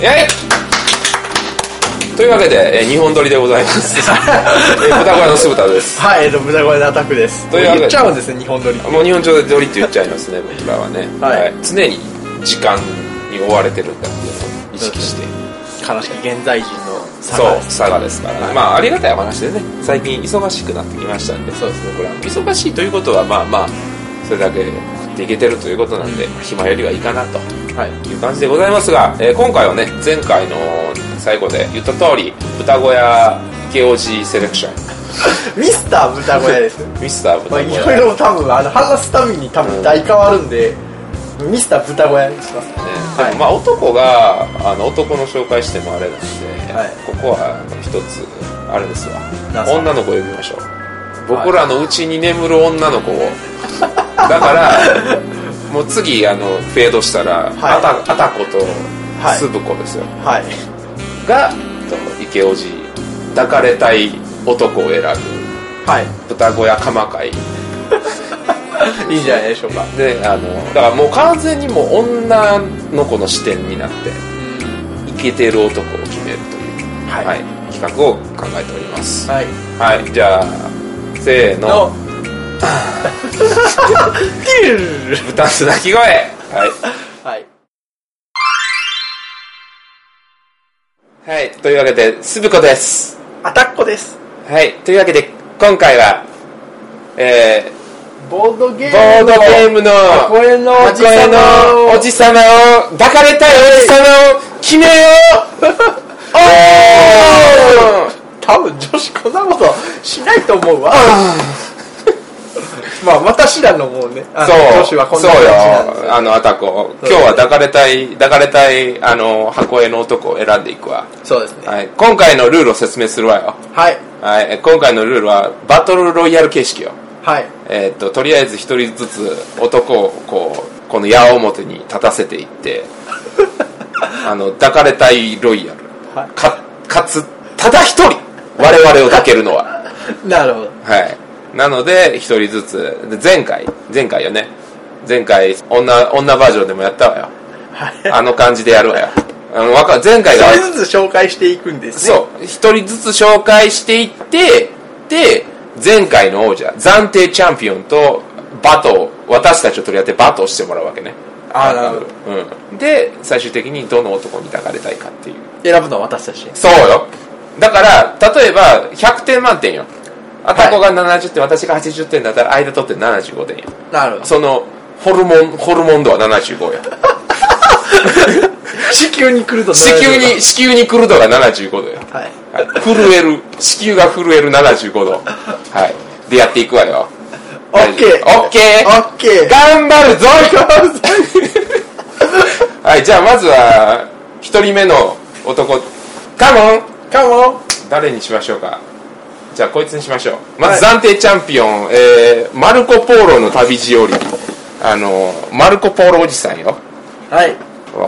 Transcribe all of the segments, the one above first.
えいというわけで、えー、日本撮りでございます。えー、豚小屋の酢豚です。はい、えっと、豚声のアタックです。というわけで言っちゃうんですね、日本撮り。もう日本撮りって言っちゃいますね、僕らはね。はい常に時間に追われてるんだっていうのを意識して。悲しき現在人の差そうがです佐賀ですから、はいまあありがたいお話でね最近忙しくなってきましたんでそうですね僕らも忙しいということはまあまあそれだけ食っていけてるということなんで、まあ暇よりはいいかなと。はい。いう感じでございますが、えー今回はね前回の最後で言った通り豚小屋池王子セレクション。ミスター豚小屋です。ミスターまあ、豚小屋、いろいろ多分、あの、話すたびに多分大変わるんで、ミスター豚小屋にします。ね。はいでもまあ男があの男の紹介してもあれなんで、はい。ここは一つあれですわ。女の子呼びましょう。僕らのうちに眠る女の子をだからもう次あのフェードしたら、はい。あたあたことはい。すぶこですよ、はい。がと池おじ抱かれたい男を選ぶ。はい。豚小屋鎌会 いいんじゃないでしょうか。であのだからもう完全にもう女の子の視点になってイケてる男を決めるという、はい。企画を考えております。はい。はいじゃあせーの 豚す鳴き声。はい。はい。はい。というわけでスブコです。アタッコです。はい。というわけで今回はえボードゲー、ームボードゲームの箱まを絵のおじさまを。抱かれたいおじさまを決めよう。おー。多分女子こんなことしないと思うわ。まあ私らのもうね、あのそう。女子はこんななんで。すよ。あのアタコ。そう。今日は抱かれたい抱かれたいあの箱絵の男を選んでいくわ、そうですね。はい、今回のルールを説明するわよ、はい。はい、今回のルールはバトルロイヤル形式よ。はい。えーっととりあえず一人ずつ男をこうこの矢面に立たせていって あの抱かれたいロイヤル。はい。かかつただ一人我々を抱けるのは。なるほど。はいなので一人ずつ。で前回。前回よね。前回女女バージョンでもやったわよ。はい。あの感じでやるわよ。あのわか前回が一人ずつ紹介していくんですね。そう。一人ずつ紹介していってで前回の王者暫定チャンピオンとバトを私たちを取り合ってバトをしてもらうわけね。あーなるほど。うん、で最終的にどの男に抱かれたいかっていう。選ぶのは私たち。そうよ。だから例えば100点満点よアタコが70点、私が80点だったら間取って75点よなるほど。そのホルモンホルモン度は75よ 子宮に来ると子宮に子宮に来る度が75度よはい。はい。震える子宮が震える75度。はい。でやっていくわよ。オッケー。オッケー。オッケー。頑張るぞ。はいじゃあまずは一人目の男。カモン。カモン。誰にしましょうか？じゃあこいつにしましょう。まず暫定チャンピオン、えーマルコ・ポーロの旅路よりあのマルコ・ポーロおじさんよ。はい。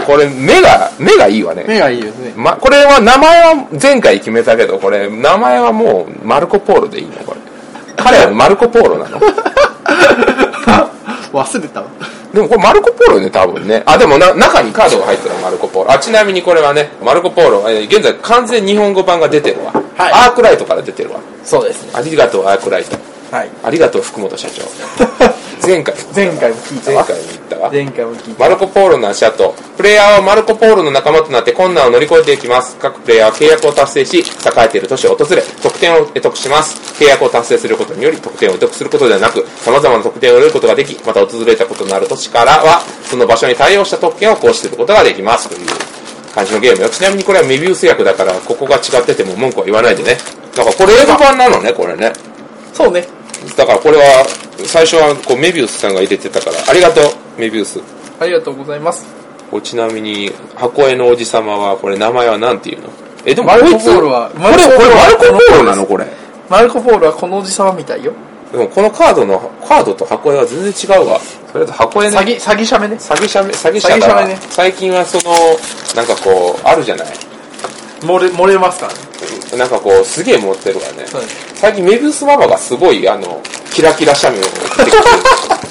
これ目が目がいいわね。目がいいですね。ま、これは名前は前回決めたけどこれ名前はもうマルコ・ポーロでいいの？これ。彼はマルコ・ポーロなの？忘れたわ。でもこれマルコ・ポーロね多分ね。あでもな中にカードが入ってるのマルコ・ポーロ。あちなみにこれはねマルコ・ポーロ、えー現在完全日本語版が出てるわ、はい。アークライトから出てるわ。そうですね。ありがとうアークライト。はい。ありがとう福本社長 前回。前回も聞いたわ。前回に言ったわ。前回も聞いた。マルコ・ポーロの足跡プレイヤーはマルコ・ポーロの仲間となって困難を乗り越えていきます。各プレイヤーは契約を達成し栄えている都市を訪れ得点を得得します。契約を達成することにより得点を得得することではなく様々な得点を得ることができまた訪れたことのある都市からはその場所に対応した特権を行使することができます。という感じのゲームよ。ちなみにこれはメビウス役だからここが違ってても文句は言わないでね。だからこれ英語版なのねこれね。そうね。だからこれは最初はこうメビウスさんが入れてたからありがとうメビウス。ありがとうございます。ちなみに箱絵のおじさまはこれ名前は何ていうの？えでもマルコポーロはこれこれマルコ・ポーロなのこれ？マルコ・ポールはこのおじさまみたいよ。でもこのカードのカードと箱絵は全然違うわ。それと箱絵ね。詐欺、詐欺者目ね。詐欺者め詐欺者詐欺者がめね。最近はそのなんかこうあるじゃない？漏れ、漏れますからね。なんかこうすげえ持ってるわね。最近メビウスママがすごいあのキラキラ写メを送ってきて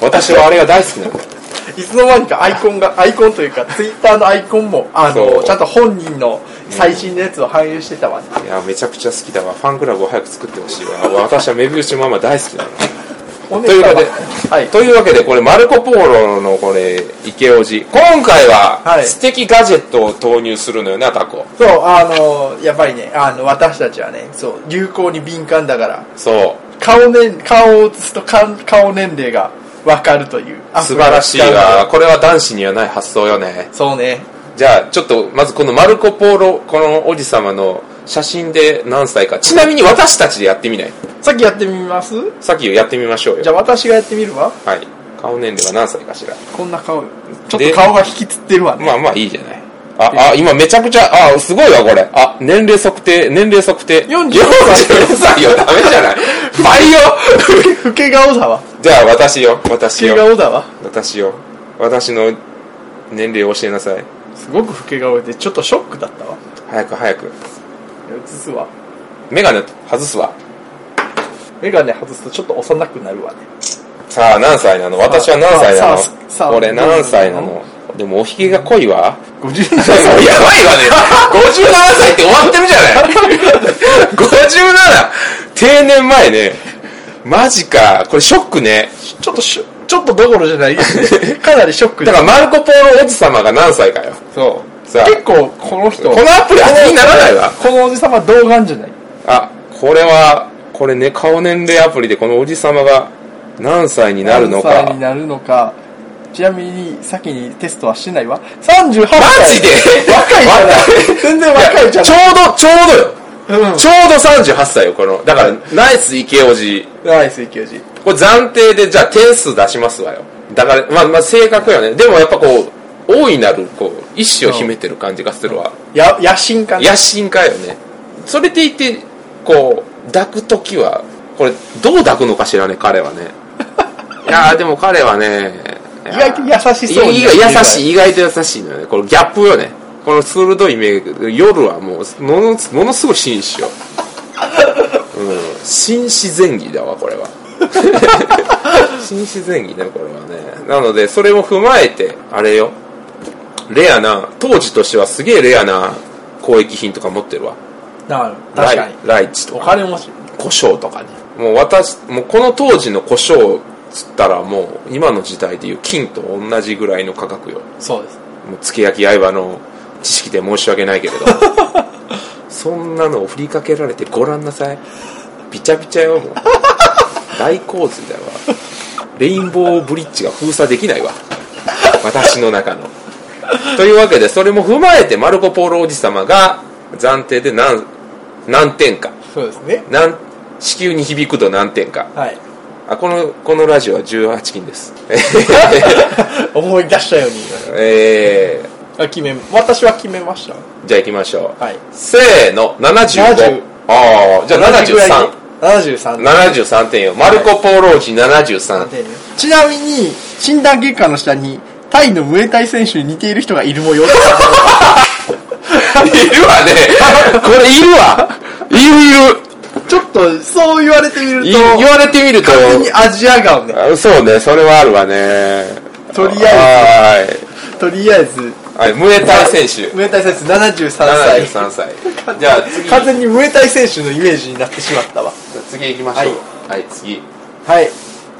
私はあれが大好きなんだよいつの間にかアイコンが、アイコンというか、ツイッターのアイコンも、あの、ちゃんと本人の最新のやつを反映してたわね。いやめちゃくちゃ好きだわ。ファンクラブを早く作ってほしいわ。私はメビウスママ大好きなのとというわけで、はい。というわけでこれマルコ・ポーロのこれ池オジ。今回ははい。素敵ガジェットを投入するのよなタコ。そう、あの、やっぱりね、あの、私たちはね、そう、流行に敏感だから、そう。顔年、顔を映すと顔顔年齢がわかるという。素晴らしいわ。これは男子にはない発想よね。そうね。じゃあちょっとまずこのマルコ・ポーロこのおじ様の写真で何歳かちなみに私たちでやってみない？さっきやってみます？さっきやってみましょうよじゃあ私がやってみるわ。はい顔年齢は何歳かしらこんな顔よ。ちょっと顔が引きつってるわね。まあまあいいじゃないあ、あ、今めちゃくちゃ、あ、すごいわ、これ。あ、年齢測定、年齢測定。44 44歳よ、ダメじゃない倍よ老け顔だわ。じゃあ私よ、老私よ。け顔だわ。私よ。私の年齢を教えなさい。すごく老け顔で、ちょっとショックだったわ。早く早く。映すわ。メガネ外すわ。メガネ外すとちょっと幼くなるわね。さあ、何歳なの？私は何歳なの？俺何歳なの？でもおひげが濃いわ。57もう歳。やばいわね。57歳って終わってるじゃない。57! 定年前ね。マジか。これショックね。ちょっとちょっとどころじゃない。かなりショックでだからマルコ・ポーロおじ様が何歳かよ。そう。さあ、結構、この人。このアプリ当てにならないわ。このおじさま童顔じゃないあ、これは、これね、顔年齢アプリでこのおじ様が何歳になるのか何歳に。なるのか。ちなみに、先にテストはしてないわ。38歳。マジで？若いじゃない。全然若いじゃちょなうど、ちょうどよ。い。うん。ちょうど38歳よ、この。だから、ナイス池おじ。ナイス、池内。これ暫定で、じゃあ点数出しますわよ。だから、まあ、まあ、正確よね。でもやっぱこう、大いなる、こう、意志を秘めてる感じがするわ。や、野心家ね。野心家よね。それでいて、こう、抱くときは、これ、どう抱くのかしらね、彼はね。いやー、でも彼はね、意外と優しそう優しい、意外と優しいのよね。このギャップよね。この鋭い目、夜はもう、ものものすごい紳士よ。うん、紳士前儀だわ、これは。紳士前儀ね、これはね。なので、それも踏まえて、あれよ。レアな、当時としてはすげえレアな交易品とか持ってるわ。なる確かに。ライライチとおか、金持ち。胡椒とかね。もう私、もうこの当時の胡椒つったらもう、今の時代でいう金と同じぐらいの価格よ。そうです。もう、つけ焼き刃の知識で申し訳ないけれど。そんなのを振りかけられてごらんなさい。びちゃびちゃよ、もう。大洪水だわ。レインボーブリッジが封鎖できないわ。私の中の。というわけで、それも踏まえて、マルコ・ポーロおじ様が暫定で何、何点か。そうですね。何、地球に響くと何点か。はい。あ、この、このラジオは18金です。思い出したようにえあ決め、私は決めました。ー、じゃあ行きましょう。はい。せーの、75 70。ああ、じゃあ73。73。73点よ。マルコ・ポーロージ73。ちなみに、診断結果の下に、タイのムエタイ選手に似ている人がいる模様。いるわね。これいるわ。いるいる。ちょっと、そう言われてみると、い言われてみると、完全にアジア顔ね。あそうね、それはあるわね。とりあえとりあえず、ず。はい。ムエタイ選手。ムエタイ選手73歳。73歳。じゃあ次。完全にムエタイ選手のイメージになってしまったわ。次行きましょう。はい、次。はい。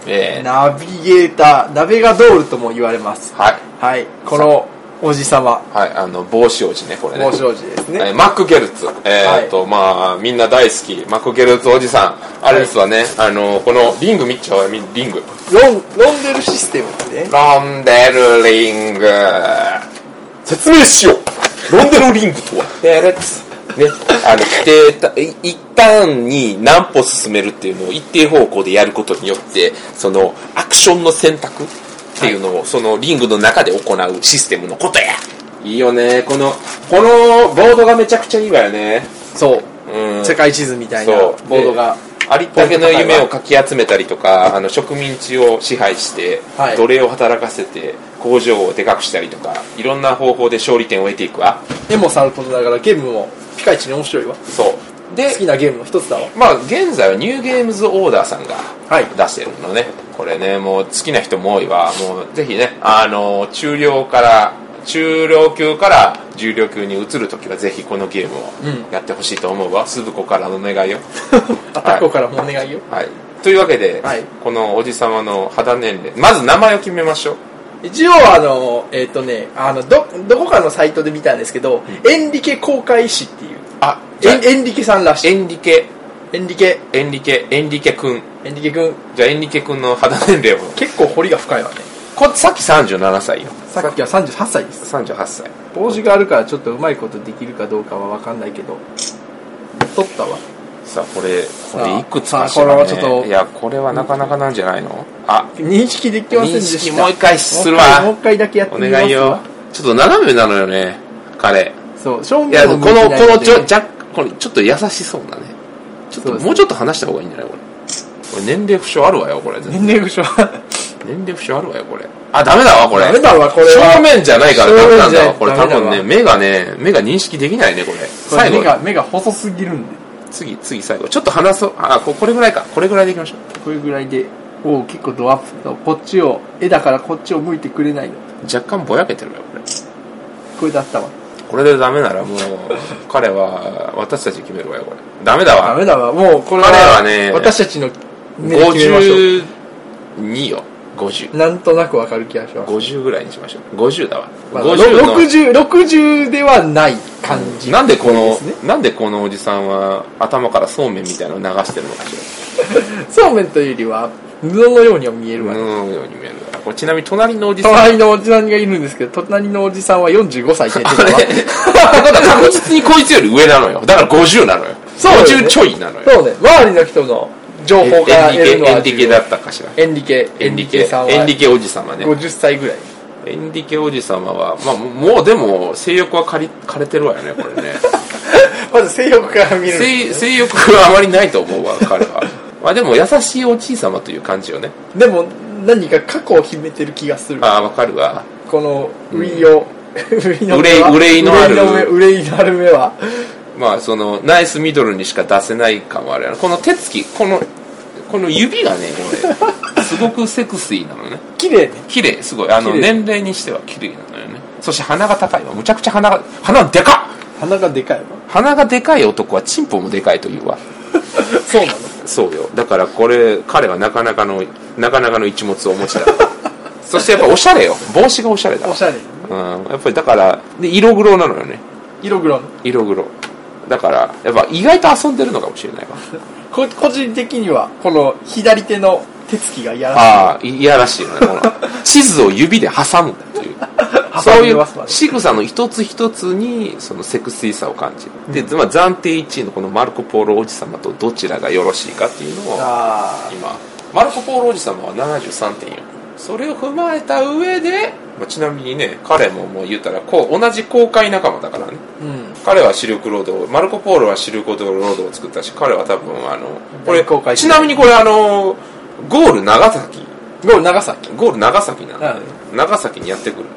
えー、ナビゲーター、ナベガドールとも言われます。はい。はい。このおじさま、はい、あの、帽子王子ね、これね。帽子王子ですね。えーマック・ゲルツ。えーっと、まあ、みんな大好き。マック・ゲルツおじさん。あれですわね。あの、このリング見っちゃうリング。ロン、ロンデルシステムって？ね。ロンデルリング。説明しよう。ロンデルリングとは。デレッツ。ね、あの、規定た、い一旦に何歩進めるっていうのを一定方向でやることによって、その、アクションの選択っていうのを、そのリングの中で行うシステムのことや。いいよね。この、このボードがめちゃくちゃいいわよね。そう。うん。世界地図みたいなボードが。ありったけの夢をかき集めたりとかあの植民地を支配して、はい奴隷を働かせて工場をでかくしたりとかいろんな方法で勝利点を得ていくわ絵もさることながらゲームもピカイチに面白いわ。そう。で好きなゲームの一つだわ。まあ現在はニューゲームズオーダーさんがはい。出してるのね、これねもう好きな人も多いわ。もうぜひねあの中量から中量級から重量級に移るときはぜひこのゲームをうん。やってほしいと思うわ、鈴子からの願いよ アタッコからもお願いよ。はい。というわけで、はい。このおじさまの肌年齢まず名前を決めましょう一応あの、えっ、とね、あの、ど、どこかのサイトで見たんですけど、エンリケ公開誌っていう、あエンエンリケさんらしい。エンリケエンリケ、エンリケエンリケくんエンリケくん、じゃあエンリケくんの肌年齢を結構彫りが深いわね。こさっき37歳よさっきは38歳です。38歳帽子があるからちょっとうまいことできるかどうかはわかんないけど、取ったわ。さあこれこれいくつかしら、ね、っといやこれはなかなかなんじゃないの？あ。認識できませんで認した。識もう一回するもう一回もうわ一回だけやっておみますわ。願いよ。ちょっと斜めなのよね彼。そう、正いやこ面のこのちょじゃ若これちょっと優しそうなね。ちょっともうちょっと話した方がいいんじゃない？これ。これ年齢不詳あるわよこれ年齢不詳。年齢不詳あるわよこれ。あダメだわこれ。ダメだわこれは。正面じゃないからダメなんだわ。これ多分ね目がね目が認識できないねこれ。これ最後。目が、目が細すぎるんで。次次最後。ちょっと話そう。あここれぐらいか。これぐらいでいきましょう。これぐらいで、おう結構ドアップと、こっちを、絵だからこっちを向いてくれないの。若干ぼやけてるよこれ。これだったわ。これでダメならもう 彼は私たち決めるわよこれ。ダメだダわメだわ。もうこれは、彼はね私たちの目で決めましょ52よ50う。なんとなくわかる気がします。50ぐらいにしましょう。50だわ、まあ、50の。60、60ではない感じ、なんでこの。なんでこのおじさんは頭からそうめんみたいなのを流してるのかし そうめんというよりは、布のようには見えらるわ、布のように見える。わこれちなみに隣のおじさん。隣のおじさんがいるんですけど、隣のおじさんは45歳って 確実にこいつより上なのよ。だから50なのよ。そうね。50ちょいなのよ。そうね、周りの人の情報から得るのはエンリケだったかしら。エンリケ、エンリケさんは。エンリケおじさまね。50歳ぐらい。エンリケおじさまは、まあ、もうでも性欲は枯れ枯れてるわよねこれね。まず性欲から見る。ん性欲はあまりないと思うわ彼は。まあでも優しいおじいさまという感じよね。でも、何か過去を秘めてる気がする。ああわかるわ。この、ウイを、ウイの憂い憂いのある。憂いのある目は。まあそのナイスミドルにしか出せない感はあるやろ。この手つきこのこの指がねこれ すごくセクシーなのね。綺麗ね。綺麗すごい。あの綺麗。年齢にしては綺麗なのよね。そして鼻が高いわ。むちゃくちゃ鼻が鼻でかっ！鼻がでかいわ。鼻がでかい男はチンポもでかいというわ。そうなの？そうよ。だからこれ彼はなかなかのなかなかの一物をお持ちだ そしてやっぱおしゃれよ。帽子がおしゃれだわ。おしゃれ。うん。やっぱりだからで色黒なのよね。色黒。の。色黒だからやっぱ意外と遊んでるのかもしれないわ。こ個人的には、この左手の手つきが嫌らしい。ああいやらしいよねこの。地図を指で挟むという。そういう仕草の一つ一つにそのセクシーさを感じる、で、まあ、暫定1位のこのマルコ・ポーロおじ様とどちらがよろしいかっていうのをあ今マルコ・ポーロおじ様は73.4それを踏まえた上で、まあ、ちなみにね彼ももう言ったらこう同じ公開仲間だからね。ーうん。彼はシルクロードマルコ・ポーロはシルクロードを作ったし彼は多分あのこれ公開ちなみにこれあのゴール長崎。ゴール長崎。ゴール長崎なんだ、はい長崎にやってくる。の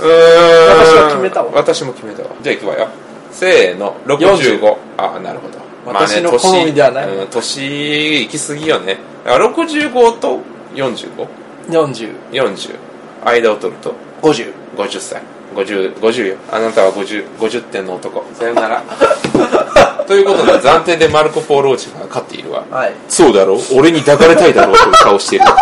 うーん私は決めたわ。私も決めたわ。じゃあいくわよ。せーの65ああなるほど。私の好みではない。年うん年行き過ぎよね。だから65と4540 40。間を取ると？50。50歳。50 50よ。あなたは 50, 50点の男。さよなら。ということで暫定でマルコ・ポーローチが勝っているわ。はい。そうだろう？俺に抱かれたいだろう？という顔している。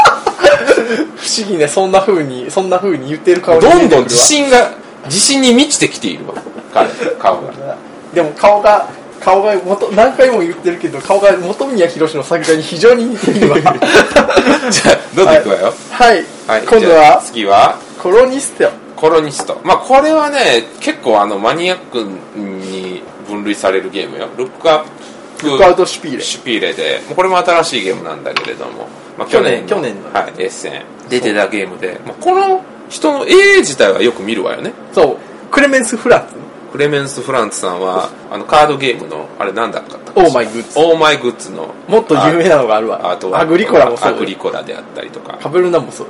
不思議ね、そんな風に、そんな風に言ってる顔どんどん自信が自信に満ちてきているわ。彼顔が。でも顔が、顔が元、何回も言ってるけど、顔が元宮宏の作画に非常に似ているわ。じゃあどんどんいくわよ。はい。はい、今度は、次は？コロニステオ。コロニスト。まあこれはね結構あのマニアックに分類されるゲームよ。ルックアップルックアウトシュピーレ。シュピーレで。これも新しいゲームなんだけれども、まあ、去年の。去年の。はい、エッセン。出てたゲームで、まあ、この人の絵自体はよく見るわよね。そう。クレメンス・フラッツ。クレメンス・フランツさんはあのカードゲームのあれなんだったかオーマイグッズ。オーマイグッズのもっと有名なのがあるわ。あとはアグリコラもそう。アグリコラであったりとかカベルナもそう。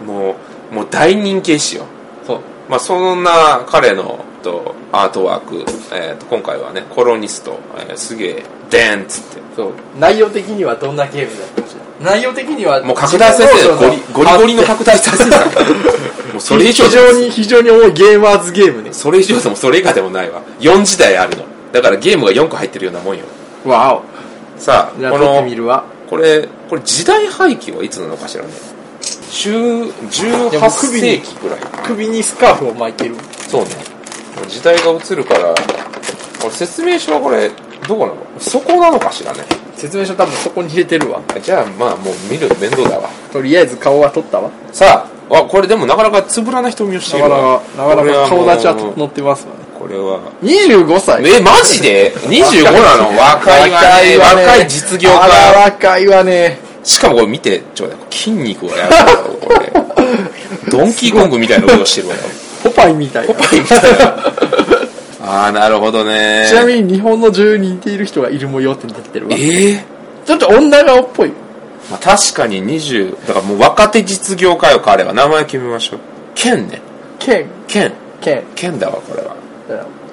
うんもうもう大人気絵師よそう。まあ、そんな彼のとアートワーク、えーと今回はねコロニスト、えーすげえデーンっつってそう。内容的にはどんなゲームだったか。内容的にはもう拡大再生ゴリゴリゴリの拡大再生産もうそれ以上非常に非常に重いゲーマーズゲームね。それ以上でもそれ以下でもないわ。4時代あるの。だからゲームが4個入ってるようなもんよ。わさあこおじゃあ撮ってみのこれこれ時代背景はいつなのかしらね。10 18世紀ぐらい。首にスカーフを巻いてる。そうね。時代が映るからこれ説明書はこれどこなの？そこなのかしらね。説明書多分そこに入れてるわ。じゃあまあもう見るの面倒だわ。とりあえず顔は撮ったわ。さああこれでもなかなかつぶらな瞳をしてるなかなわかなかなか顔立ちは整ってますわ。ねこれは。25歳。えマジで？25なの？若いわね。若い実業家。若いわね。しかもこれ見てちょうだい筋肉がやるこれ。ドンキーコングみたいな動きをしてるわよ。ポパイみたいな。ポパイみたいな。ああなるほどね。ちなみに日本の女優に似ている人がいる模様って出てるわ。ええちょっと女顔っぽいまあ、確かに20だからもう若手実業家よ彼は。名前決めましょう。ケンね。ケン。ケン。ケン。ケンだわこれは。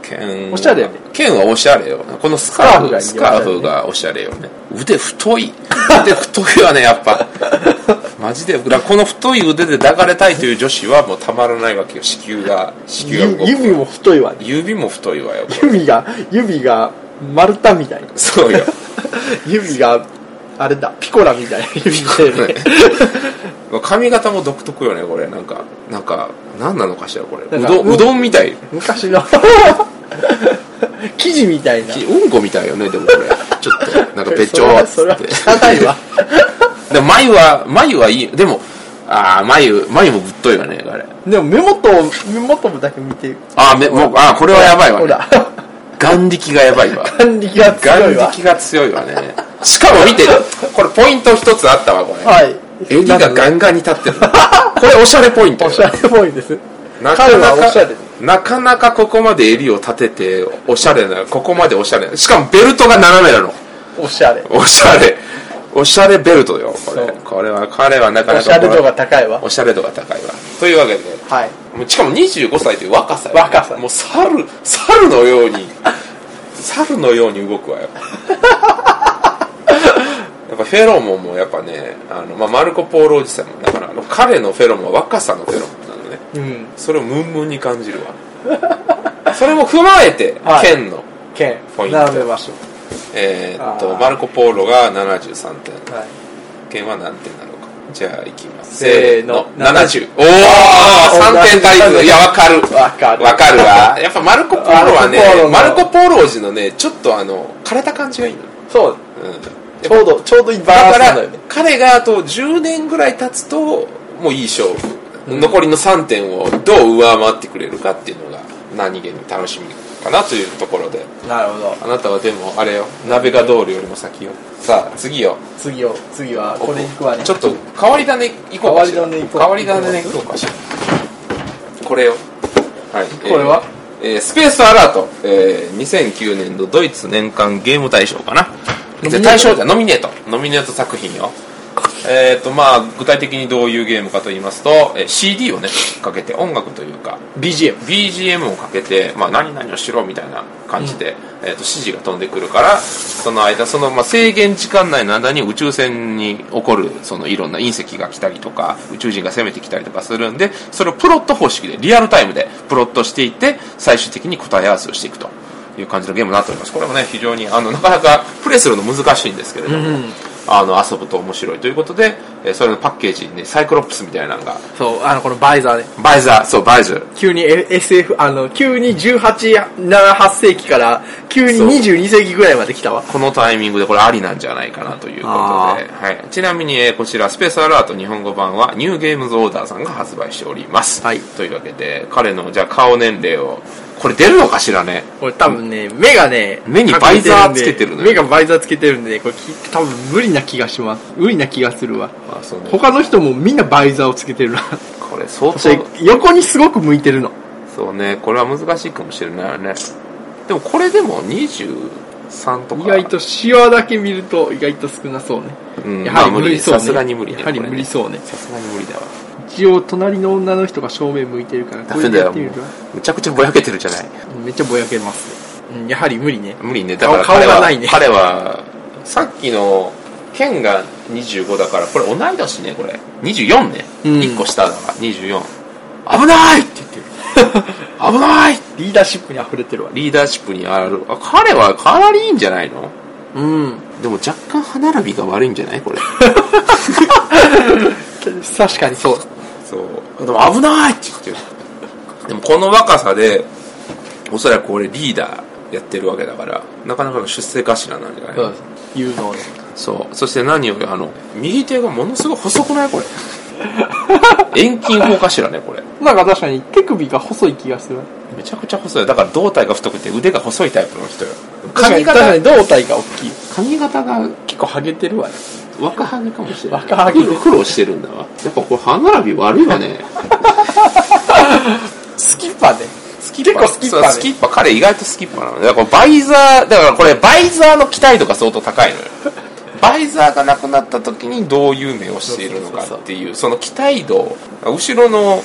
ケン。おしゃれよねケンはおしゃれよ。このスカーフススカーフがおしゃれよね。腕太い。腕太いわねやっぱ。マジで。この太い腕で抱かれたいという女子はもうたまらないわけよ。子宮が子宮が指も太いわね。指も太いわよ指が指が丸太みたいな。そうよ。指があれだピコラみたいな指で、ね、髪型も独特よねこれ。なんかなんか何なのかしらこれ。うどんうどんみたい。昔の。生地みたいな。うんこみたいよねでもこれ。ちょっとなんかべっちょーって汚いわ。でも眉は眉はいい。でもああ眉眉もぶっといわねあれ。でも目元を目元だけ見て。あーめもうあーこれはやばいわね。ほら。眼力がやばいわ。眼力が強眼いわ。力が強いわねしかも見てこれポイント一つあったわこれ。はい。襟がガンガンに立ってる。これおしゃれポイントよおしゃれっぽいです。なか彼なかはおしゃれ。なかなかここまで襟を立てておしゃれなここまでおしゃれ。なしかもベルトが斜めなの。おしゃれ。おしゃれ。おしゃれベルトよ。これ。これは彼はなかおなかしゃれ度が高いわ。おしゃれ度が高いわ。というわけではい。もうしかも25歳という若さよ、ね、若さ。もう猿猿のように猿のように動くわよ やっぱフェロモンもやっぱねあの、まあ、マルコ・ポーロおじさんもだからあの彼のフェロモンは若さのフェロモンなのね。うん。それをムンムンに感じるわ。それも踏まえて、はい。剣の剣。ポイント。並べましょえーっとマルコ・ポーロが73点。うはい。剣は何点なのか。じゃあいきます。せーの。70おお3点足りず。いやわかる。わかる。わかるわ。やっぱマルコ・ポーロはねマルコ・ポーロ王子のねちょっとあの枯れた感じがいいの。そう。うんちょうどちょうどいいバだからランスだよね彼があと10年ぐらい経つともういい勝負、残りの3点をどう上回ってくれるかっていうのが何気に楽しみかなというところで。なるほど。あなたはでもあれよ。鍋が通るよりも先よ。さあ次よ。次を次はこれ行くわね。ちょっと変わり種行こうかしら。変わり種行こう。変わり種行こうかしら。これよ。はい。これは、えーえースペースアラート、えー2009年度ドイツ年間ゲーム大賞かな大賞じゃノミネート。ノミネート作品よ。えーとまあ、具体的にどういうゲームかと言いますと、えー CD をねかけて音楽というか BGM BGM をかけて、まあ、何々をしろみたいな感じで、えー、と指示が飛んでくるからその間その、まあ、制限時間内の間に宇宙船に起こるそのいろんな隕石が来たりとか宇宙人が攻めてきたりとかするんでそれをプロット方式でリアルタイムでプロットしていって最終的に答え合わせをしていくという感じのゲームになっております。これもね非常にあのなかなかプレイするの難しいんですけれども、うんあの遊ぶと面白いということで、えーそれのパッケージにねサイクロプスみたいなのがそうあのこのバイザーねバイザーそうバイザー急に SF あの急に1878世紀から急にそう。22世紀ぐらいまで来たわ。このタイミングでこれありなんじゃないかなということで、あはい、ちなみに、えーこちらスペースアラート日本語版はニューゲームズオーダーさんが発売しております、はい。というわけで彼のじゃあ顔年齢をこれ出るのかしらね？これ多分ね目がね目にバイザーつけてるのよ目がバイザーつけてるんでねこれき多分無理な気がします。無理な気がするわ。まあそうね。他の人もみんなバイザーをつけてるな。これ相当そして横にすごく向いてるの。そうね。これは難しいかもしれないよね。でもこれでも23とか。意外とシワだけ見ると意外と少なそうね、うん。やはりまあ無理。無理そうね。さすがに無理ねやはり無理そうね。さすがに無理だわ一応隣の女の人が正面向いてるからこれダメだよもうでやってみるわむちゃくちゃぼやけてるじゃない？めっちゃぼやけます。ね、うん、やはり無理ね。無理ね。だから顔彼はないね。彼はさっきの剣が25だからこれ同い年ねこれ。24ね、うん。1個下だから。24危ないって言ってる。危ない！リーダーシップに溢れてるわ。リーダーシップにある。あ彼はかなりいいんじゃないの？うん。でも若干歯並びが悪いんじゃない？これ。確かにそうそう。でも危ないって言ってる。でもこの若さでおそらく俺リーダーやってるわけだからなかなかの出世頭なんじゃないそうです。有能ねそう。そして何よりあの右手がものすごい細くない？これ。遠近法かしらねこれ。なんか確かに手首が細い気がする。めちゃくちゃ細い。だから胴体が太くて腕が細いタイプの人よ。髪型に確かに胴体が大きい。髪型が結構ハゲてるわね若ハゲかもしれない。若ハゲ苦労苦労してるんだわ。やっぱこれ歯並び悪いわね。スキッパーね。スキ結構スキッパーね。スキッパー。彼意外とスキッパーなのだからこれバイザーだからこれバイザーの期待度が相当高いのよ。バイザーがなくなった時にどういう目をしているのかっていうその期待度後ろの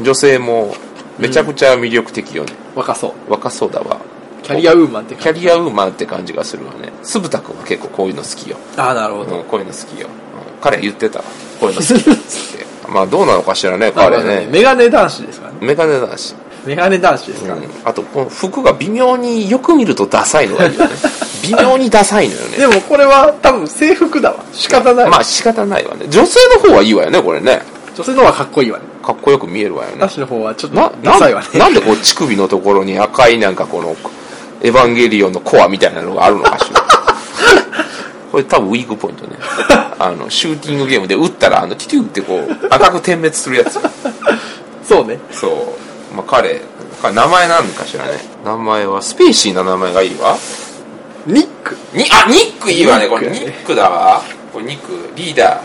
女性もめちゃくちゃ魅力的よね、若そう。若そうだわ。キャリアウーマンってキャリアウーマンって感じがするわね。酢豚君は結構こういうの好きよ、ああなるほど、うん、こういうの好きよ、うん彼言ってたわ。こういうの好きっつって。まあどうなのかしらね彼ね。メガネ男子ですからね。メガネだしメガネ男子ですからね、あとこの服が微妙によく見るとダサいのがいいよね。微妙にダサいのよね。でもこれは多分制服だわ。仕方ない、まあ仕方ないわね。女性の方はいいわよねこれね。女性の方がかっこいいわね。かっこよく見えるわよね。男子の方はちょっなとダサいわね。なんでこう乳首のところに赤いなんかこのエヴァンゲリオンのコアみたいなのがあるのかしら。これ多分ウィークポイントね。あのシューティングゲームで撃ったらあのティテューってこう赤く点滅するやつ。そうね。そう。まあ彼彼名前なんかしらね名前はスペーシーな名前がいいわ。ニック。にあニックいいわねこれ。ニックだわ。これニック。リーダ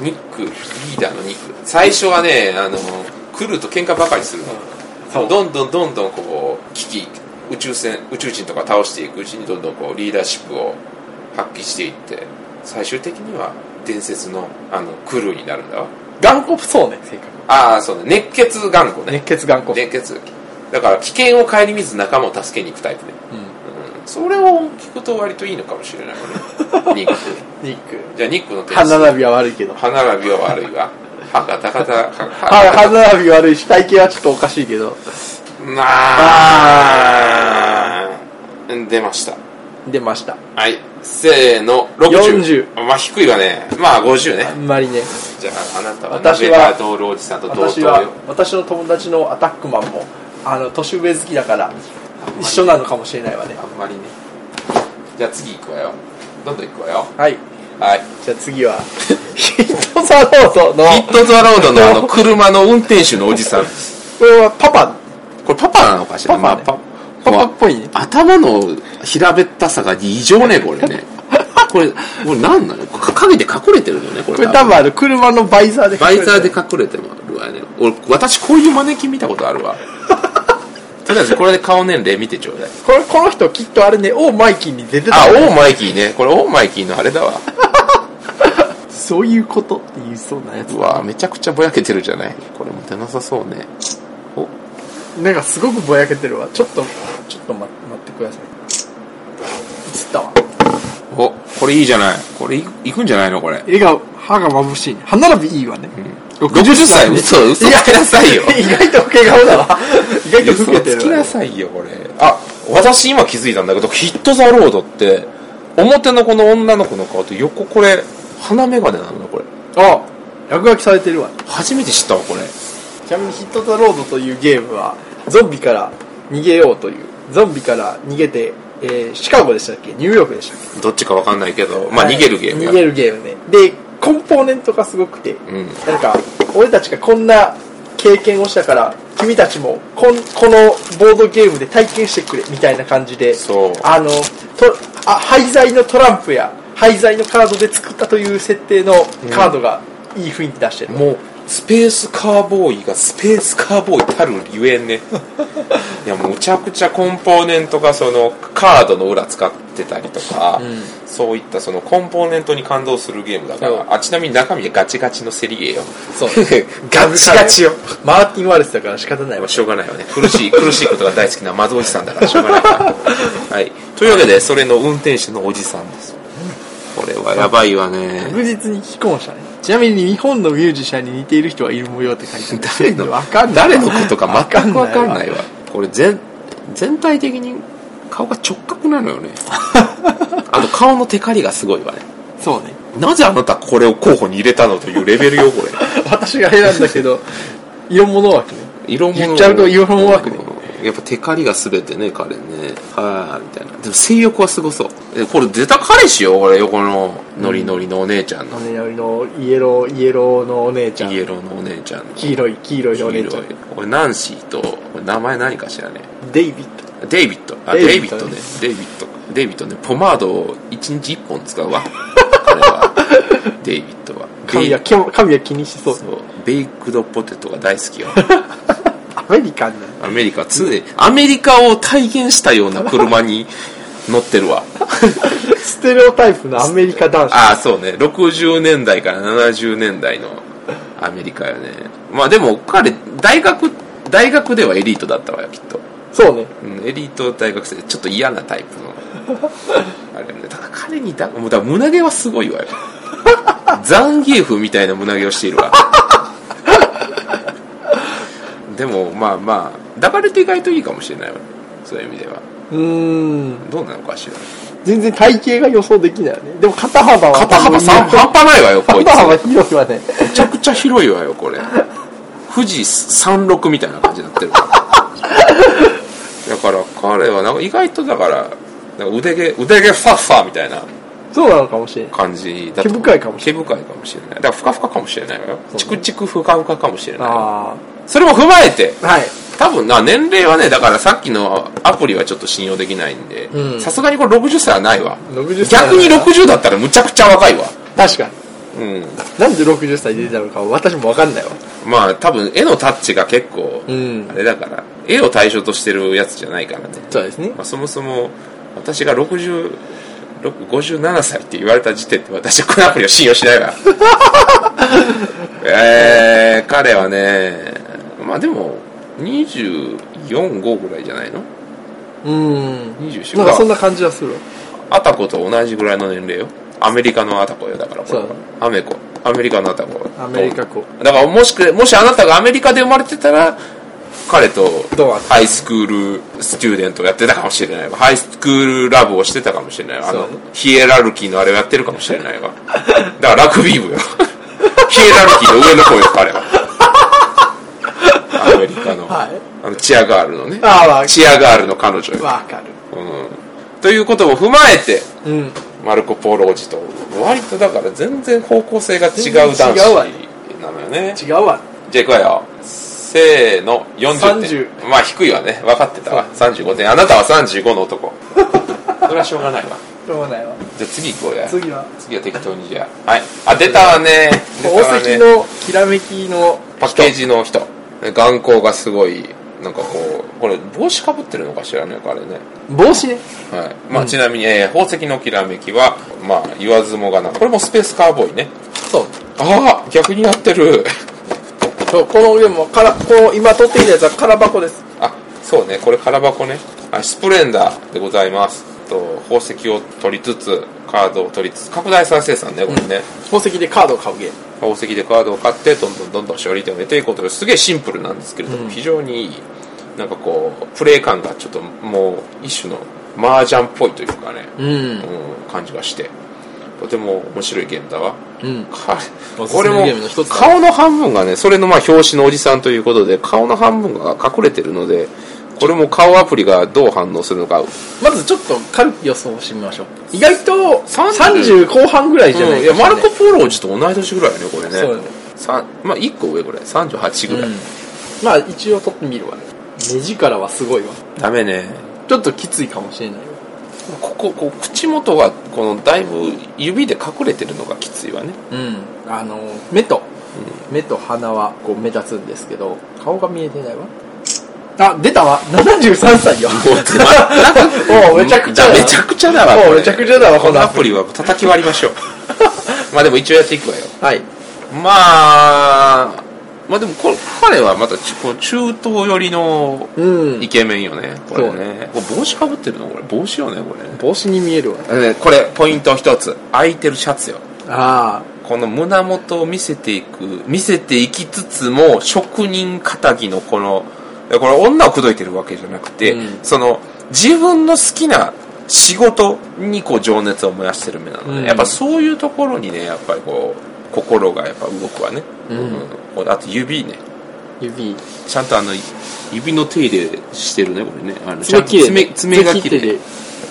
ー。ニック。リーダーのニック。最初はねあの来ると喧嘩ばかりするの、そう。どんどんどんどんこう危機宇宙船宇宙人とか倒していくうちにどんどんこうリーダーシップを発揮していって最終的には伝説のあのクルーになるんだわ。頑固そうね性格ああそうね。熱血頑固ね。熱血頑固、熱血だから危険を顧みず仲間を助けに行くタイプね、うん。うん、それを聞くと割といいのかもしれないわね。ニック。ニック。じゃあニックの点歯並びは悪いけど。歯並びは悪いわ。歯がたかた歯歯並び悪いし体型はちょっとおかしいけどまあ出ました。出ました。はい。せーの。60 40まあ低いわね。まあ50あね。んまりね。じゃああなたは私はナベタードールおじさんと同等私はよ私の友達のアタックマンもあの年上好きだから一緒なのかもしれないわね。あんまりね。じゃあ次行くわよ。どんどん行くわよ。はい。はい。じゃあ次は ヒットザロードのヒットザロードのあの車の運転手のおじさん。これはパパこれパパなのかしらパパね。まあパパっぽいね。頭の平べったさが異常ねこれね。これこれ何なの？か影で隠れてるのねこれこれ多分あの車のバイザーでバイザーで隠れてるわね俺私こういうマネキン見たことあるわ。とりあえずこれで顔年齢見てちょうだい。これこの人きっとあれねオーマイキーに出てた。あオーマイキーね。これオーマイキーのあれだわ。そういうことって言いそうなやつ。うわめちゃくちゃぼやけてるじゃない。これも出なさそうね。おなんかすごくぼやけてるわ。ちょっとちょっと待待ってください。映ったわ。おこれいいじゃない。これいいくんじゃないのこれ。笑顔歯が眩しいね。歯並びいいわね、60歳。嘘嘘つきなさいよ。意外と老け顔だわ。意外と老けてるわ。嘘つきなさいよこれ。あ私今気づいたんだけどヒット・ザ・ロードって表のこの女の子の顔と横これ鼻眼鏡なのねこれ。あ落書きされてるわ。初めて知ったわこれ。ちなみにヒット・ザ・ロードというゲームはゾンビから逃げようという。ゾンビから逃げて、えーシカゴでしたっけ？ニューヨークでしたっけ？どっちかわかんないけどまあはい逃げるゲームや。逃げるゲームね。でコンポーネントがすごくて、うん。なんか俺たちがこんな経験をしたから君たちもこんこのボードゲームで体験してくれみたいな感じでそう。あのとあ廃材のトランプや廃材のカードで作ったという設定のカードがいい雰囲気出してる、もうスペースカーボーイがスペースカーボーイたるゆえんね。いやむちゃくちゃコンポーネントがそのカードの裏使ってたりとか、ん。そういったそのコンポーネントに感動するゲームだからあちなみに中身はガチガチのセリゲーよ。そう。ガチガチよ。マーティン・ワレスだから仕方ないわまあしょうがないよね。苦しい苦しいことが大好きな窓おじさんだからしょうがないはい。というわけでそれの運転手のおじさんです。これはやばいわね。確実に既婚者ね。ちなみに日本のミュージシャンに似ている人はいる模様って書いてある。誰の？わかんない。誰のことか全くわかんないわわ。これ全、全体的に顔が直角なのよね。あと顔のテカリがすごいわね。そうね。なぜあなたこれを候補に入れたのというレベルよ、これ。私が選んだけど、色物枠ね。色物言っちゃうと色物枠ねうんやっぱテカリが全てね、彼ね。はい、みたいな。でも性欲はすごそう。えこれ出た彼氏よ、これ横のノリノリのお姉ちゃんの。姉よりのイエロー、イエローのお姉ちゃん。イエローのお姉ちゃんの。黄色い、黄色いのお姉ちゃん黄色い。これナンシーと、これ名前何かしらね。デイビッド。デイビッド。あ、デデイビッドね。デイビッド。デイビッドね。ポマードを1日1本使うわ。彼は。デイビッドは。神は、神は気にしそう。そう。ベイクドポテトが大好きよ。アメリカンなの。アメリカ、常に、アメリカを体現したような車に乗ってるわ。ステレオタイプのアメリカ男子。ああ、そうね。60年代から70年代のアメリカよね。まあでも、彼、大学、大学ではエリートだったわよ、きっと。そうね。うん、エリート大学生ちょっと嫌なタイプの あれねだから彼にだもうだ胸毛はすごいわよ ザンギエフみたいな胸毛をしているわでもまあまあ抱かれて意外といいかもしれないわ。そういう意味では。うーん。どうなのかしら。全然体型が予想できないよね。でも肩幅は。肩幅半端ないわよこいつ。肩幅広いわね。めちゃくちゃ広いわよこれ。富士山麓みたいな感じになってる。わだから彼はなんか意外とだから腕毛腕毛ファッファーみたいなそうなのかもしれない。感じだと毛深いかもし毛深いかもしれない。だからふかふかかもしれないわよ。チクチクふかふかかもしれない。あそれも踏まえてあ。はい。多分な年齢はねだからさっきのアプリはちょっと信用できないんでうんさすがにこれ60歳はないわ60歳逆に60だったらむちゃくちゃ若いわ確かに。うんなんで60歳で出たのか私もわかんないわ。まあ多分絵のタッチが結構うんあれだから絵を対象としてるやつじゃないからね、そうですね。まあ、そもそも私が60 57歳って言われた時点で私はこのアプリを信用しないわ えー、彼はねまあでも245ぐらいじゃないの？うーん。24なんかそんな感じはする。わ。アタコと同じぐらいの年齢よ。アメリカのアタコよ。だからこれ。はそう。アメコ。アメリカのアタコアメリカ子。だからもしくもしあなたがアメリカで生まれてたら彼とハイスクールスチューデントをやってたかもしれないわ。ハイスクールラブをしてたかもしれないわ。あのヒエラルキーのあれをやってるかもしれないわ。だからラグビー部よ。ヒエラルキーの上の方よ彼はアメリカの,、はい。あのチアガールのね。チアガールの彼女よ、わかる。うん、ということも踏まえてうん。マルコ・ポーロ王子と割とだから全然方向性が違う男子なのよね。違うわ。じゃあいくわ。よせーの40点。30まあ低いわね。分かってたわ。35点。あなたは35の男。それはしょうがないわ。しょうがないわ。じゃあ次行こうや。次は、次は適当にじゃあ。はい。あ出たわね。宝石ねのきらめきのパッケージの人眼光がすごいなんかこうこれ帽子かぶってるのかしらね彼ね。帽子ね。はい。まあ、ちなみに、えー宝石のきらめきは、まあ、言わずもがな。これもスペースカーボーイね。そう。ああ逆になってる。そう、この、でも、から、この、今撮っていたやつは空箱です。あそうね。これ空箱ね。あスプレンダーでございます。と宝石を取りつつカードを取りつつ拡大再生産ねこれね、宝石でカードを買うゲーム。宝石でカードを買ってどんどんどんどん勝利点を得ていこうというすげえシンプルなんですけれども、うん非常にいいなんかこうプレイ感がちょっともう一種の麻雀っぽいというかね、うん。うん、感じがしてとても面白いゲームだわうん。これもゲームの一つだ顔の半分がねそれのまあ表紙のおじさんということで顔の半分が隠れてるのでこれも顔アプリがどう反応するのかまずちょっと軽く予想してみましょう。意外と30 30後半ぐらいじゃないうんいやマルコ・ポーロ王子と同い年ぐらいよねこれねそうまあ1個上ぐらい38ぐらい、うん。まあ一応撮ってみるわね。目力はすごいわ。ダメねちょっときついかもしれないわ。こここう口元がこのだいぶ指で隠れてるのがきついわねうん。あの、目と、目と鼻はこう目立つんですけど、顔が見えてないわ。あ、出たわ !73 歳よ。お うめちゃくちゃだ。めちゃくちゃだわこれ。おうめちゃくちゃだわ、このアプリ。は叩き割りましょう。まあでも一応やっていくわよ。はい。まあまあでもこれ彼はまた中東寄りのうん。イケメンよねこれね。これ帽子かぶってるのこれ。帽子よねこれ。ね帽子に見えるわ。でこれポイント一つ。空いてるシャツよ。あこの胸元を見せていく見せていきつつも職人肩着のこのこれ女を口説いてるわけじゃなくて、うん。その自分の好きな仕事にこう情熱を燃やしてる目なので、うん。やっぱそういうところにねやっぱりこう心がやっぱ動くわね、うん。こうあと指ね。指。ちゃんとあの指の手入れしてるねこれね。あの爪爪爪が切れて。で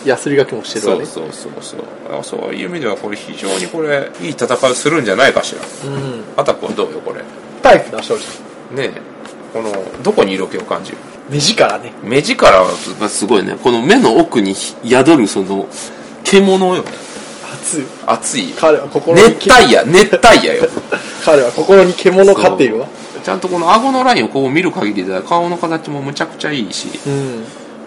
ヤスリがけもしてるわね。そうそうそうそう。あそういう意味ではこれ非常にこれいい戦いをするんじゃないかしら。うん。アタックはどうよこれ。タイプだ正直ねえこのどこに色気を感じる？目力ね。目力がすごいね。この目の奥に宿るその獣よ。熱い。熱い。彼は心に熱帯夜。熱帯夜よ。彼は心に獣飼っているわ。ちゃんとこの顎のラインをこう見る限りでは顔の形もむちゃくちゃいいし。うん。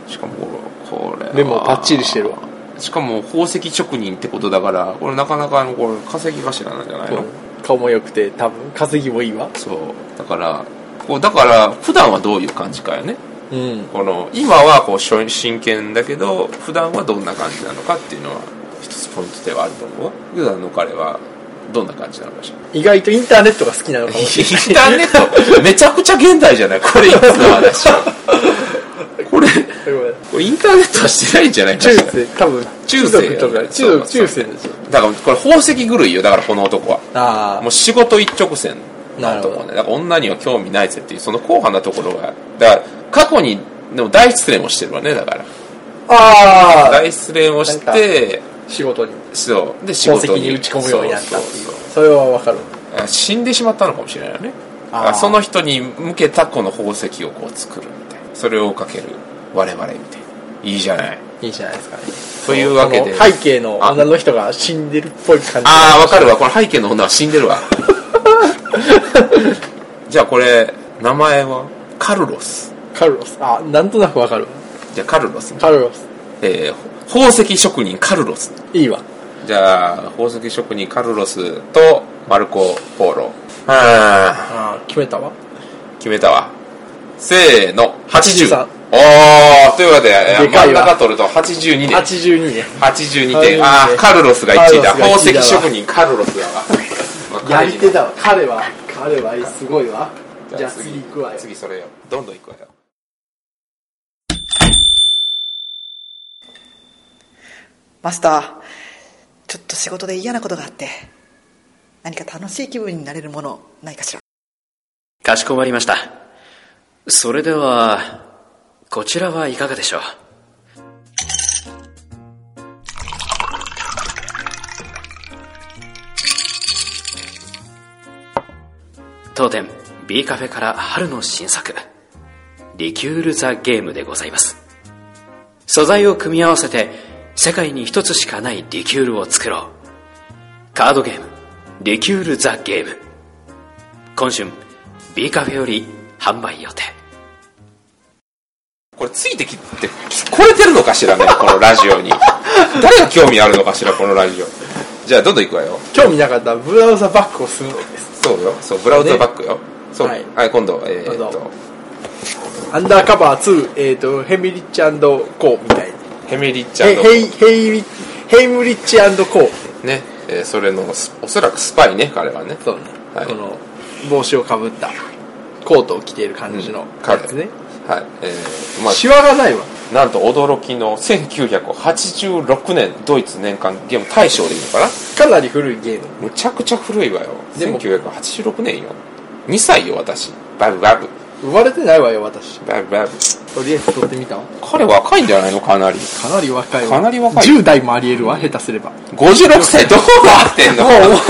しかもこれこれは。目もパッチリしてるわ。しかも宝石職人ってことだからこれなかなかあのこれ稼ぎ頭なんじゃないの？顔も良くて多分稼ぎもいいわ。そう。だからこうだから普段はどういう感じかよね。うん。この今はこうしょ真剣だけど普段はどんな感じなのかっていうのは一つポイントではあると思う。わ普段の彼はどんな感じなのかしら。意外とインターネットが好きなのかも。インしれないターネット？めちゃくちゃ現代じゃない？これいつの話。これこれインターネットはしてないんじゃないか中しら。世多分。中世族とか中世ですよだからこれ宝石狂いよ。だからこの男は。あもう仕事一直線。のなるほど男ねだから女には興味ないぜっていうその硬派なところがだから過去にでも大失恋をしてるわねだから。あああ大失恋をして仕事に。そう。で仕宝石事にに打ち込むようになったっていう。それはわかる。死んでしまったのかもしれないよね。その人に向けたこの宝石をこう作るみたいな。それをかける我々みたいな。いいじゃない。いいじゃないですかね。というわけで。背景の女の人が死んでるっぽい感じ。ああわかるわ。この背景の女は死んでるわ じゃあこれ名前は？カルロス。カルロス。あなんとなくわかる。じゃあカルロス、カルロス。えー宝石職人カルロス。いいわ。じゃあ宝石職人カルロスとマルコ・ポーロ。はああー決めたわ。決めたわ。せーの80 83おーというわけで真ん中取ると82点82ね。82 82点。あーカルロスが1位だ。カルロスが1位だわ。宝石職人カルロスだわ。まあやり手だわ。彼は彼はすごいわ。じゃあ次次行くわよ。次それよ。どんどん行くわよ。マスター、ちょっと仕事で嫌なことがあって、何か楽しい気分になれるものないかしら？かしこまりました。それでは、こちらはいかがでしょう？当店 B カフェから春の新作、リキュール・ザ・ゲームでございます。素材を組み合わせて世界に一つしかないリキュールを作ろう。カードゲーム、リキュール・ザ・ゲーム。今春 B カフェより販売予定これついてきて聞こえてるのかしらねこのラジオに 誰が興味あるのかしらこのラジオじゃあどんどん行くわよ興味なかったらブラウザバックをするのですそうよ。そうブラウザバックよ。そう。はい。はい今度。えーっと。アンダーカバー2えっ、とヘミリッチコーみたい。にヘミリッチヘヘイヘイリヘイムリッチコー。ね、えーそれのスおそらくスパイね彼はね。そうね、はい。この帽子をかぶったコートを着ている感じのうんやつね、はい。えーまシワがないわ。あなんと驚きの1986年ドイツ年間ゲーム大賞でいいのかな？かなり古いゲーム。むちゃくちゃ古いわよ。でも1986年よ。2歳よ私。バブバブ。生まれてないわよ私。バブバブ。とりあえず撮ってみたわ。彼若いんじゃないの？かなり。かなり若いわ。かなり若い。10代もありえるわ下手すれば。も56歳どうなってんの？うもうもう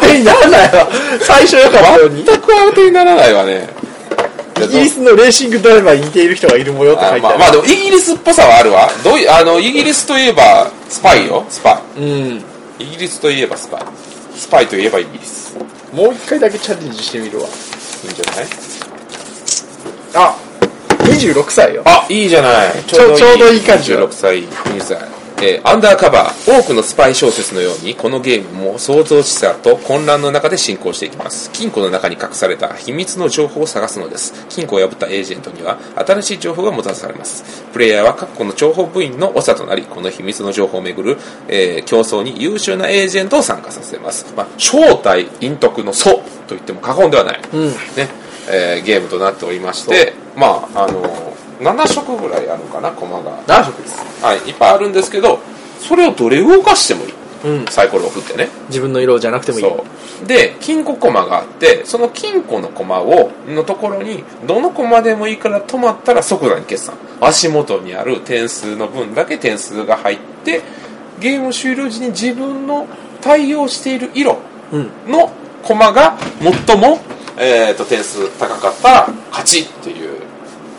当てにならないわ。最初よかったように。全く当てにならないわねイギリスのレーシングドライバーに似ている人がいる模様って書いてある。あまあ、まあでもイギリスっぽさはあるわ。どういあのイギリスといえばスパイよスパうん。イイギリスといえばスパイ。スパイといえばイギリス。もう一回だけチャレンジしてみるわ。いいんじゃない？あ26歳よ。あいいじゃない。ちょちょうどいい。感じよ。16歳2歳えーアンダーカバー多くのスパイ小説のようにこのゲームも騒々しさと混乱の中で進行していきます。金庫の中に隠された秘密の情報を探すのです。金庫を破ったエージェントには新しい情報がもたらされます。プレイヤーは各国の情報部員の長となりこの秘密の情報をめぐる、えー競争に優秀なエージェントを参加させます、まあ、正体陰徳の祖と言っても過言ではない、うん。ね。えーゲームとなっておりましてまああの7色ぐらいあるかな駒が。7色です。はい、いっぱいあるんですけどそれをどれ動かしてもいい。うん。サイコロを振ってね。自分の色じゃなくてもいい。そう。で金庫コマがあってその金庫のコマをのところにどのコマでもいいから止まったら即座に決算。足元にある点数の分だけ点数が入ってゲーム終了時に自分の対応している色うん。のコマが最も、えー、と点数高かったら勝ちっていう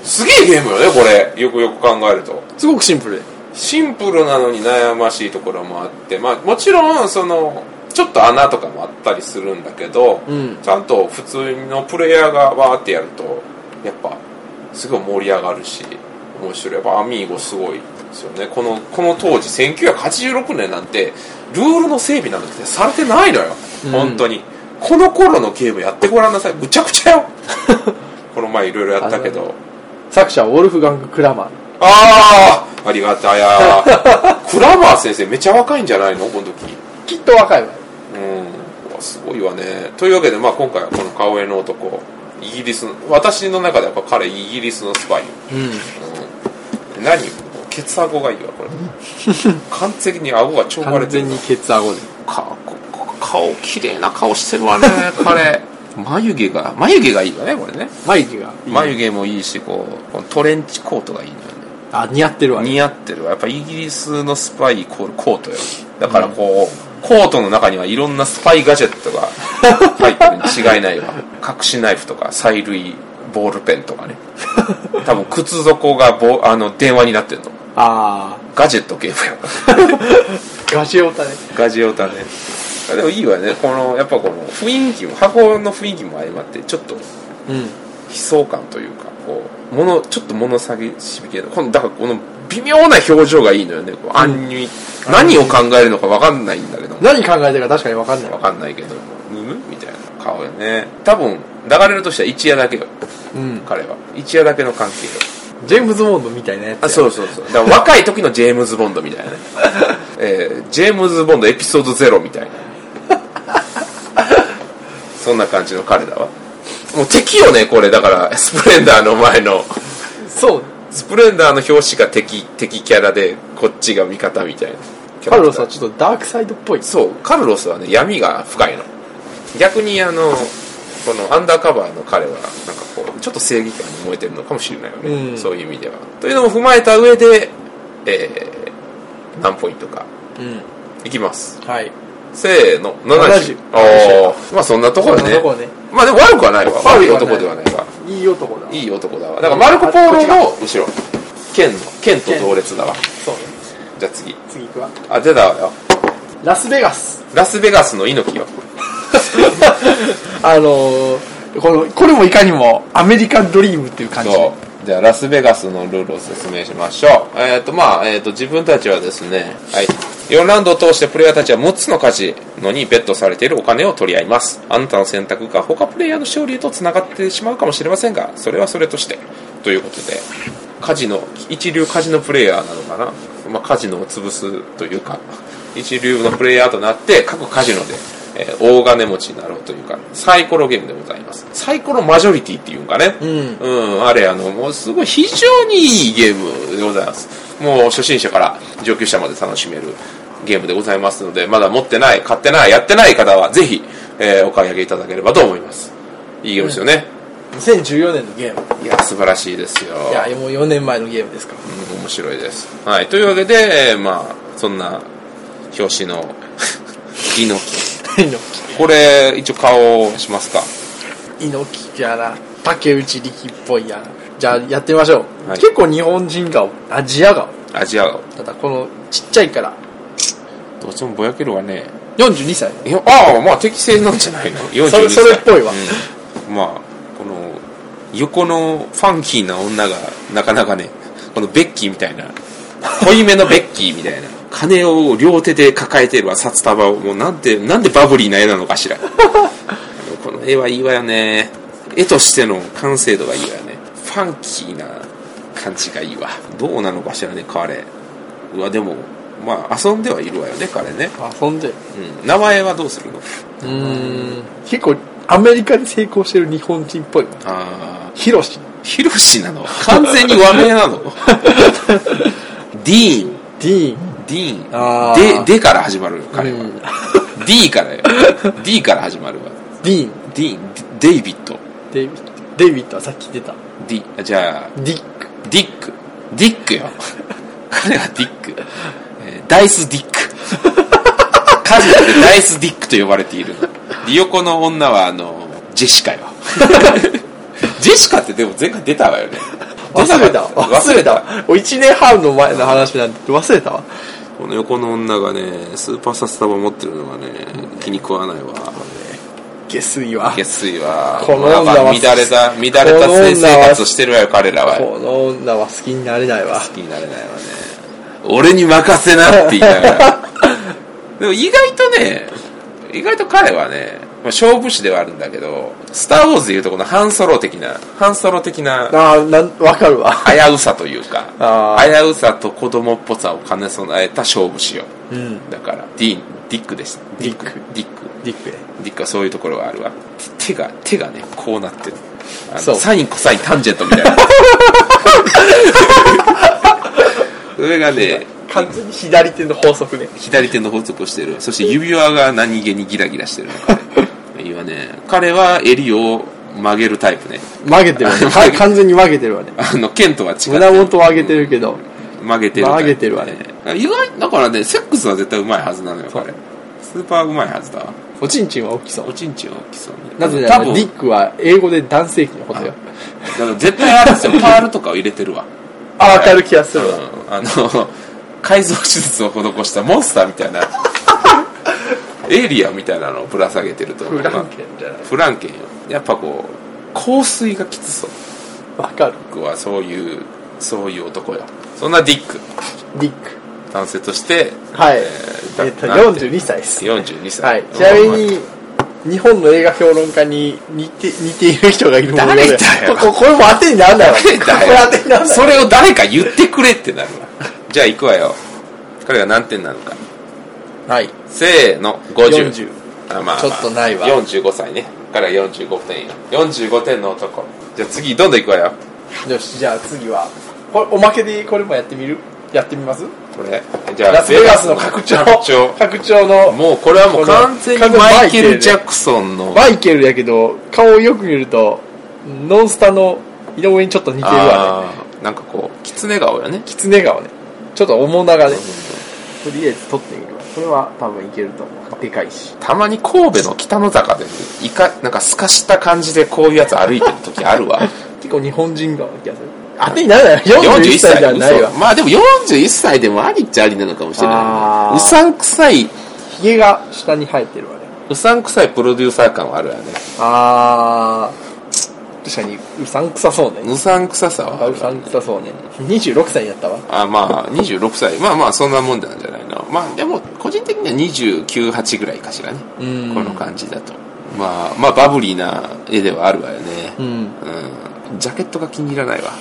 すげえゲームよねこれ。よくよく考えると。すごくシンプル。でシンプルなのに悩ましいところもあって、まあ、もちろんそのちょっと穴とかもあったりするんだけど、うん。ちゃんと普通のプレイヤーがわーってやるとやっぱすごい盛り上がるし面白い。やっぱアミーゴすごいですよね。このこの当時1986年なんてルールの整備なんてされてないのよ、うん。本当に。この頃のゲームやってごらんなさい。むちゃくちゃよ。この前いろいろやったけど作者はウォルフガング・クラマー。ああありがたや。クラマー先生めちゃ若いんじゃないの？この時。きっと若いわ。うん。すごいわね。というわけで、まあ、今回はこの顔絵の男。イギリスの私の中ではやっぱ彼イギリスのスパイ、うん。うん、何？ケツ顎がいいわこれ。完全に顎が超割れてる完全にケツ顎で。か顔綺麗な顔してるわね彼 眉毛が眉毛がいいわねこれね。眉毛が。眉毛もいいしこうこのトレンチコートがいいのよね。あ似合ってるわね。似合ってるわ。やっぱイギリスのスパイイコールコートよ。だからこう、コートの中にはいろんなスパイガジェットが入ってるに違いないわ。隠しナイフとか催涙ボールペンとかね。多分靴底がボあの電話になってるの。あガジェットゲームやあ ガジオタね。ガジオタねでもいいわね。このやっぱこの雰囲気も箱の雰囲気も相まってちょっとうん。悲壮感というかこう物ちょっと物下げしびけどこのだからこの微妙な表情がいいのよね。こう暗に、何を考えるのか分かんないんだけど何考えてるか確かに分かんない。分かんないけどむむみたいな顔よね。多分流れるとしては一夜だけよ。うん。彼は。一夜だけの関係よ。ジェームズ・ボンドみたいなやつあそうそうそう。だから若い時のジェームズ・ボンドみたいなね、えージェームズ・ボンドエピソード0みたいな そんな感じの彼だわもう敵よねこれ。だからスプレンダーの前の。そう。スプレンダーの表紙が敵敵キャラでこっちが味方みたいな。カルロスはちょっとダークサイドっぽい。そう。カルロスはね闇が深いの。逆にあのこのアンダーカバーの彼はなんかこうちょっと正義感に燃えてるのかもしれないよね、うん。そういう意味では。というのも踏まえた上で、えー、何ポイントか。うん。いきます。はいせーの。70 70ああまあそんなところね。まあでも悪くはないわ。悪い。男ではないわ。いい男だ。いい男だわ。だからマルコ・ポーロの後ろ。剣の剣と同列だわ。そうね。じゃあ次。次行くわ。あ出たわよラスベガス。ラスベガスの猪木よ。あのー、このこれもいかにもアメリカンドリームっていう感じじゃあラスベガスのルールを説明しましょう。えっ、とまあ、えー、と自分たちはですねはい。4ラウンドを通してプレイヤーたちは6つのカジノにベットされているお金を取り合います。あなたの選択が他プレイヤーの勝利へとつながってしまうかもしれませんがそれはそれとして。ということでカジノ一流カジノプレイヤーなのかな、まあ、カジノを潰すというか一流のプレイヤーとなって各カジノで、えー大金持ちになろうというかサイコロゲームでございますサイコロマジョリティっていうんかねうんうん、あれ、あの、もうすごい非常にいいゲームでございます。もう初心者から上級者まで楽しめるゲームでございますので、まだ持ってない、買ってない、やってない方はぜひ、えーお買い上げいただければと思います。いいゲームですよね。2014年のゲームいや、素晴らしいですよ。いやもう4年前のゲームですからうん面白いです。はい、というわけで、えーまあ、そんな表紙の 猪木。猪これ、一応顔しますか。木猪木やな竹内力っぽいや。なじゃあやってみましょう、はい。結構日本人顔。アジア顔。アジア顔。ただこのちっちゃいから。どうしてもぼやけるわね。42歳。ああまあ適正なんじゃないの。42 歳それそれっぽいわ。うん。まあこの横のファンキーな女がなかなかねこのベッキーみたいな。濃いめのベッキーみたいな金を両手で抱えてるわ札束を。もうなんでなんでバブリーな絵なのかしら。この絵はいいわよね。絵としての完成度がいいわよね。ファンキーな感じがいいわ。どうなのかしらね彼。うわでもまあ遊んではいるわよね彼ね、遊んで。うん、名前はどうするの？うーん。結構アメリカで成功してる日本人っぽい。ああヒロシ。ヒロシなの？完全に和名なの？ディーン。ディーンディあー。ーンででから始まるよ彼は、うん。D からよ。D から始まるわ。ディーンディーンデイビッドデイビッドデイビッドはさっき出た。D あじゃあディックディックディックよ。彼はディック、えーダイスディック。カジュアルでダイスディックと呼ばれているの。リ横の女はあのジェシカよ。ジェシカってでも前回出たわよね。忘れた。忘れた。わ1年半の前の話なんて忘れたわこの横の女がねスーパーサスタバ持ってるのがね気に食わないわ。下水は下水はこの女は乱れた乱れた性生活してるわよ彼らは。この女は好きになれないわ。好きになれないわね。俺に任せなって言いながら。でも意外とね意外と彼はね、まあ、勝負師ではあるんだけどスター・ウォーズでいうとこのハンソロ的なハンソロ的なああなんわかるわ。危うさというか危うさと子供っぽさを兼ね備えた勝負師よ。うん。だからディーンディックです。ディックディックディックねディックはそういうところがあるわ。手が手がねこうなってる。サインコサインタンジェントみたいな。上がね完全に左手の法則ね。左手の法則をしてる。そして指輪が何気にギラギラしてるの彼いいわね彼は襟を曲げるタイプね。曲げてるわね。か完全に曲げてるわね。あの剣とは違って。胸元を上げてるけど。曲げてるタイプ曲げてるわね。意外だからねセックスは絶対うまいはずなのよ彼。スーパーうまいはずだわ。おちんちんは大きそう。おちんちんは大きそうね。なぜな多分らディックは英語で男性器のことよ。だから絶対あれですよ。パールとかを入れてるわ。あわかる気がするわ。うん。あの改造手術を施したモンスターみたいなエイリアンみたいなのをぶら下げてると思う。フランケンじゃない。フランケン。よやっぱこう香水がきつそう。わかる。僕はそういうそういう男よ。そんなディック。ディック。男性としてはい。ーえっとなんて42歳です。42歳。はい。ちなみに日本の映画評論家に似て似ている人がいるもので。誰だよ。ここれも当てにならないわ。誰だよ。これ当てにならない。それを誰か言ってくれってなるわ。じゃあ行くわよ。彼が何点なのかはい。せーの。50 40あまあまあ。ちょっとないわ。45歳ね。彼は45点よ45点の男。じゃあ次どんどん行くわよ。よしじゃあ次は。これおまけでこれもやってみる？やってみます？これ。じゃあラスベガスの拡張。拡張。拡張の。もうこれはもう完全にマイケル・ジャクソンの。マイケルやけど顔をよく見るとノンスタの井上にちょっと似てるわね。なんかこう狐顔よね。狐顔ね。ちょっと面長ね。とりあえず撮ってみるわこれは多分いけると思う。でかいし。たまに神戸の北の坂でいかなんかすかした感じでこういうやつ歩いてる時あるわ。結構日本人顔な気がする。当てにならない41歳ではないわ。嘘まあでも41歳でもありっちゃありなのかもしれない。うさんくさい。ひげが下に生えてるわね。うさんくさいプロデューサー感はあるよね。あー確かにうさんくさそうね。うさんくささは？うさんくさそうね。26歳になったわ。あまあ26歳。まあまあそんなもんなんじゃないの。まあでも個人的には298ぐらいかしらね。うん。この感じだと。まあまあバブリーな絵ではあるわよね。うん。うん。ジャケットが気に入らないわ。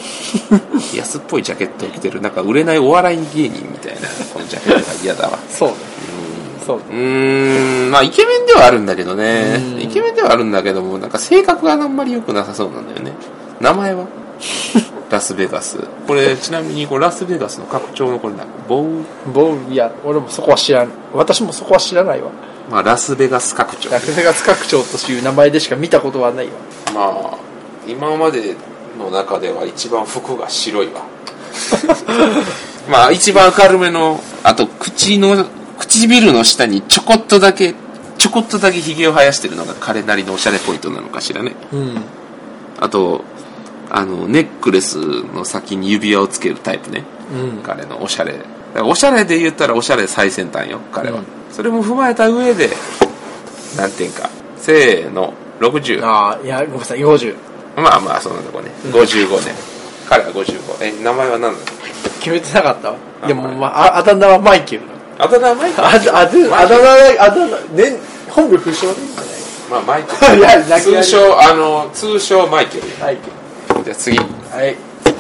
安っぽいジャケットを着てる。なんか売れないお笑い芸人みたいなこのジャケットが嫌だわ。そうねそう。ねうーんまあイケメンではあるんだけどね。うん。イケメンではあるんだけどもなんか性格があんまり良くなさそうなんだよね。名前は？ラスベガス。これちなみにこれラスベガスの拡張のこれなんかボウボールいや俺もそこは知らん。私もそこは知らないわ。まあラスベガス拡張。ラスベガス拡張という名前でしか見たことはないわ。まあ今までの中では一番服が白いわ。まあ一番明るめのあと口の唇の下にちょこっとだけちょこっとだけひげを生やしてるのが彼なりのおしゃれポイントなのかしらね。うん。あとあのネックレスの先に指輪をつけるタイプね。うん。彼のおしゃれ。おしゃれで言ったらおしゃれ最先端よ彼は、うん。それも踏まえた上で何点かせーの60ああいやごめんなさい40まあまあそんなとこね。55年彼は55え名前は何だ？決めてなかった？わあでも、まあ、ああだ名はマイケルあだ名マイケルあ、あ、あだ名、あだ名、ね、本部不詳でいいんじまあマイケル。いや通称あの通称マイケル。ゃない。じゃあ次。はい。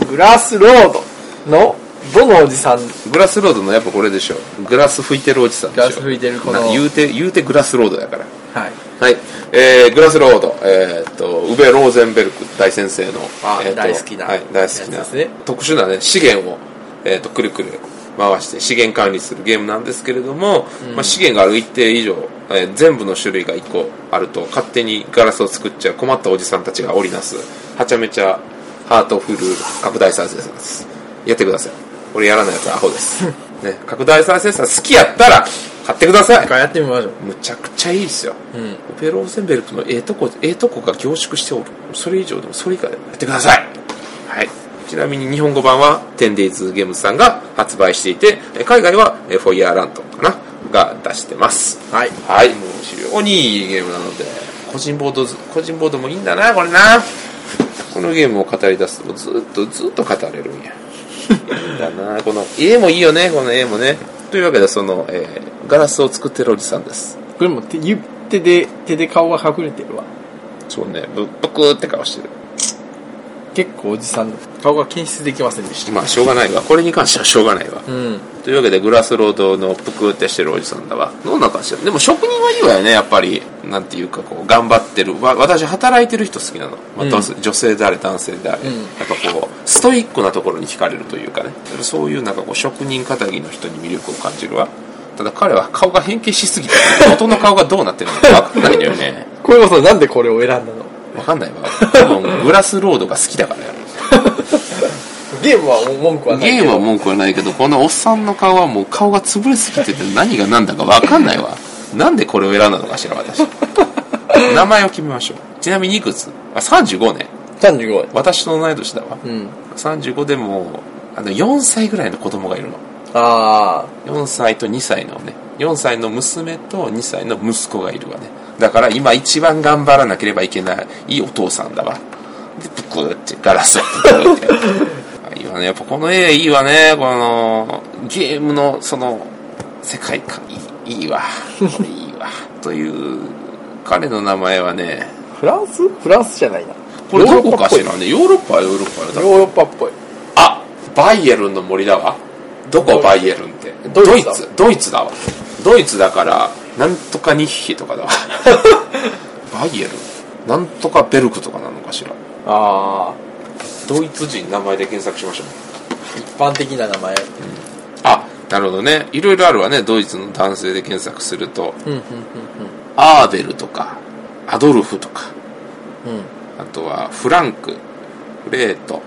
グラスロードの、どのおじさん、グラスロードのやっぱこれでしょグラス拭いてるおじさんでしょグラス拭いてるこの。な言うて言うてグラスロードやから。はい。はい、えー、グラスロード、えーっとウベ・ローゼンベルク大先生の、あえー大好きなはい、大好きなね。特殊な、ね、資源を、えーっとくるくる回して資源管理するゲームなんですけれども、まあ、資源がある一定以上、えー全部の種類が1個あると勝手にガラスを作っちゃう困ったおじさんたちが織りなすはちゃめちゃハートフル拡大再生産です。やってください。俺やらないやつはアホです、ね、拡大再生産好きやったら買ってください。一回やってみましょう。むちゃくちゃいいですよ、うん。ペローセンベルクのええとこええとこが凝縮しておる。それ以上でもそれ以下でもやってください。はいちなみに日本語版は 10days ゲームズさんが発売していてえ海外はえフォイヤーランドかなが出してます。はい。はい。もう非常にいいゲームなので個人ボードず個人ボードもいいんだなこれな。このゲームを語り出すとずっとずっと語れるんや。いいんだな。この絵もいいよねこの絵もね。というわけでその、えーガラスを作ってるおじさんです。これも手ゆ手で、手で顔が隠れてるわ。そうね。ぶぶくーって顔してる。結構おじさんの顔が検出できませんでした。まあしょうがないわ。これに関してはしょうがないわ、うん。というわけでグラスロードのぷくーってしてるおじさんだわどんかしらでも職人はいいわよねやっぱり。なんていうかこう頑張ってる。わ私働いてる人好きなの、まあ女性であれ男性であれ、うん。やっぱこうストイックなところに惹かれるというかね。そういうなんかこう職人かたぎの人に魅力を感じるわ。ただ彼は顔が変形しすぎて 元の顔がどうなってるのか分かんないんだよね。これこそなんでこれを選んだの？分かんないわ。多分グラスロードが好きだからや ゲームは文句はない。ゲームは文句はないけど、このおっさんの顔はもう顔が潰れすぎてて何が何だか分かんないわ。なんでこれを選んだのかしら、私。名前を決めましょう。ちなみにいくつ？あ、35年。35私と同い年だわ。うん。35でも、あの、4歳ぐらいの子供がいるの。あ4歳と2歳のね、4歳の娘と2歳の息子がいるわね。だから今一番頑張らなければいけないいいお父さんだわ。で、ぷくーってガラスをって。いいわね。やっぱこの絵いいわね。この、ゲームのその、世界観いいいいわ。これいいわ。という、彼の名前はね、あ。フランス？フランスじゃないな。これどこかしヨらね。ヨーロッパはヨーロッパだ。ーロッパっぽい。あバイエルンの森だわどこバイエルンって？ドイツだドイツだわドイツだからなんとかニッヒとかだわ バイエルン？なんとかベルクとかなのかしらああ。ドイツ人名前で検索しましょう一般的な名前。あなるほどねいろいろあるわねドイツの男性で検索するとうん、うん、アーベルとかアドルフとかうん、うん。あとはフランクフレート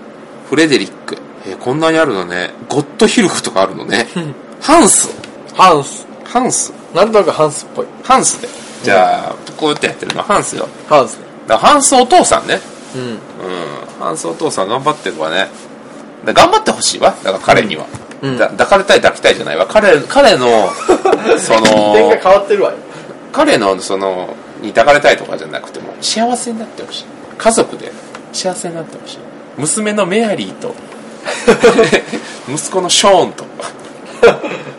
フレデリックえーこんなにあるのねゴットヒルフとかあるのねハンスハンス。ハンスなんとなくハンスっぽい。ハンスで。じゃあ、こうやってやってるのはハンスよ。ハンスね。だからハンスお父さんね。うん。うん。ハンスお父さん頑張ってるわね。だ頑張ってほしいわ。だから彼には。うんだ抱かれたい抱きたいじゃないわ。彼、彼の、その、変わってるわよ。彼のその、に抱かれたいとかじゃなくても、幸せになってほしい。家族で幸せになってほしい。娘のメアリーと、息子のショーンと、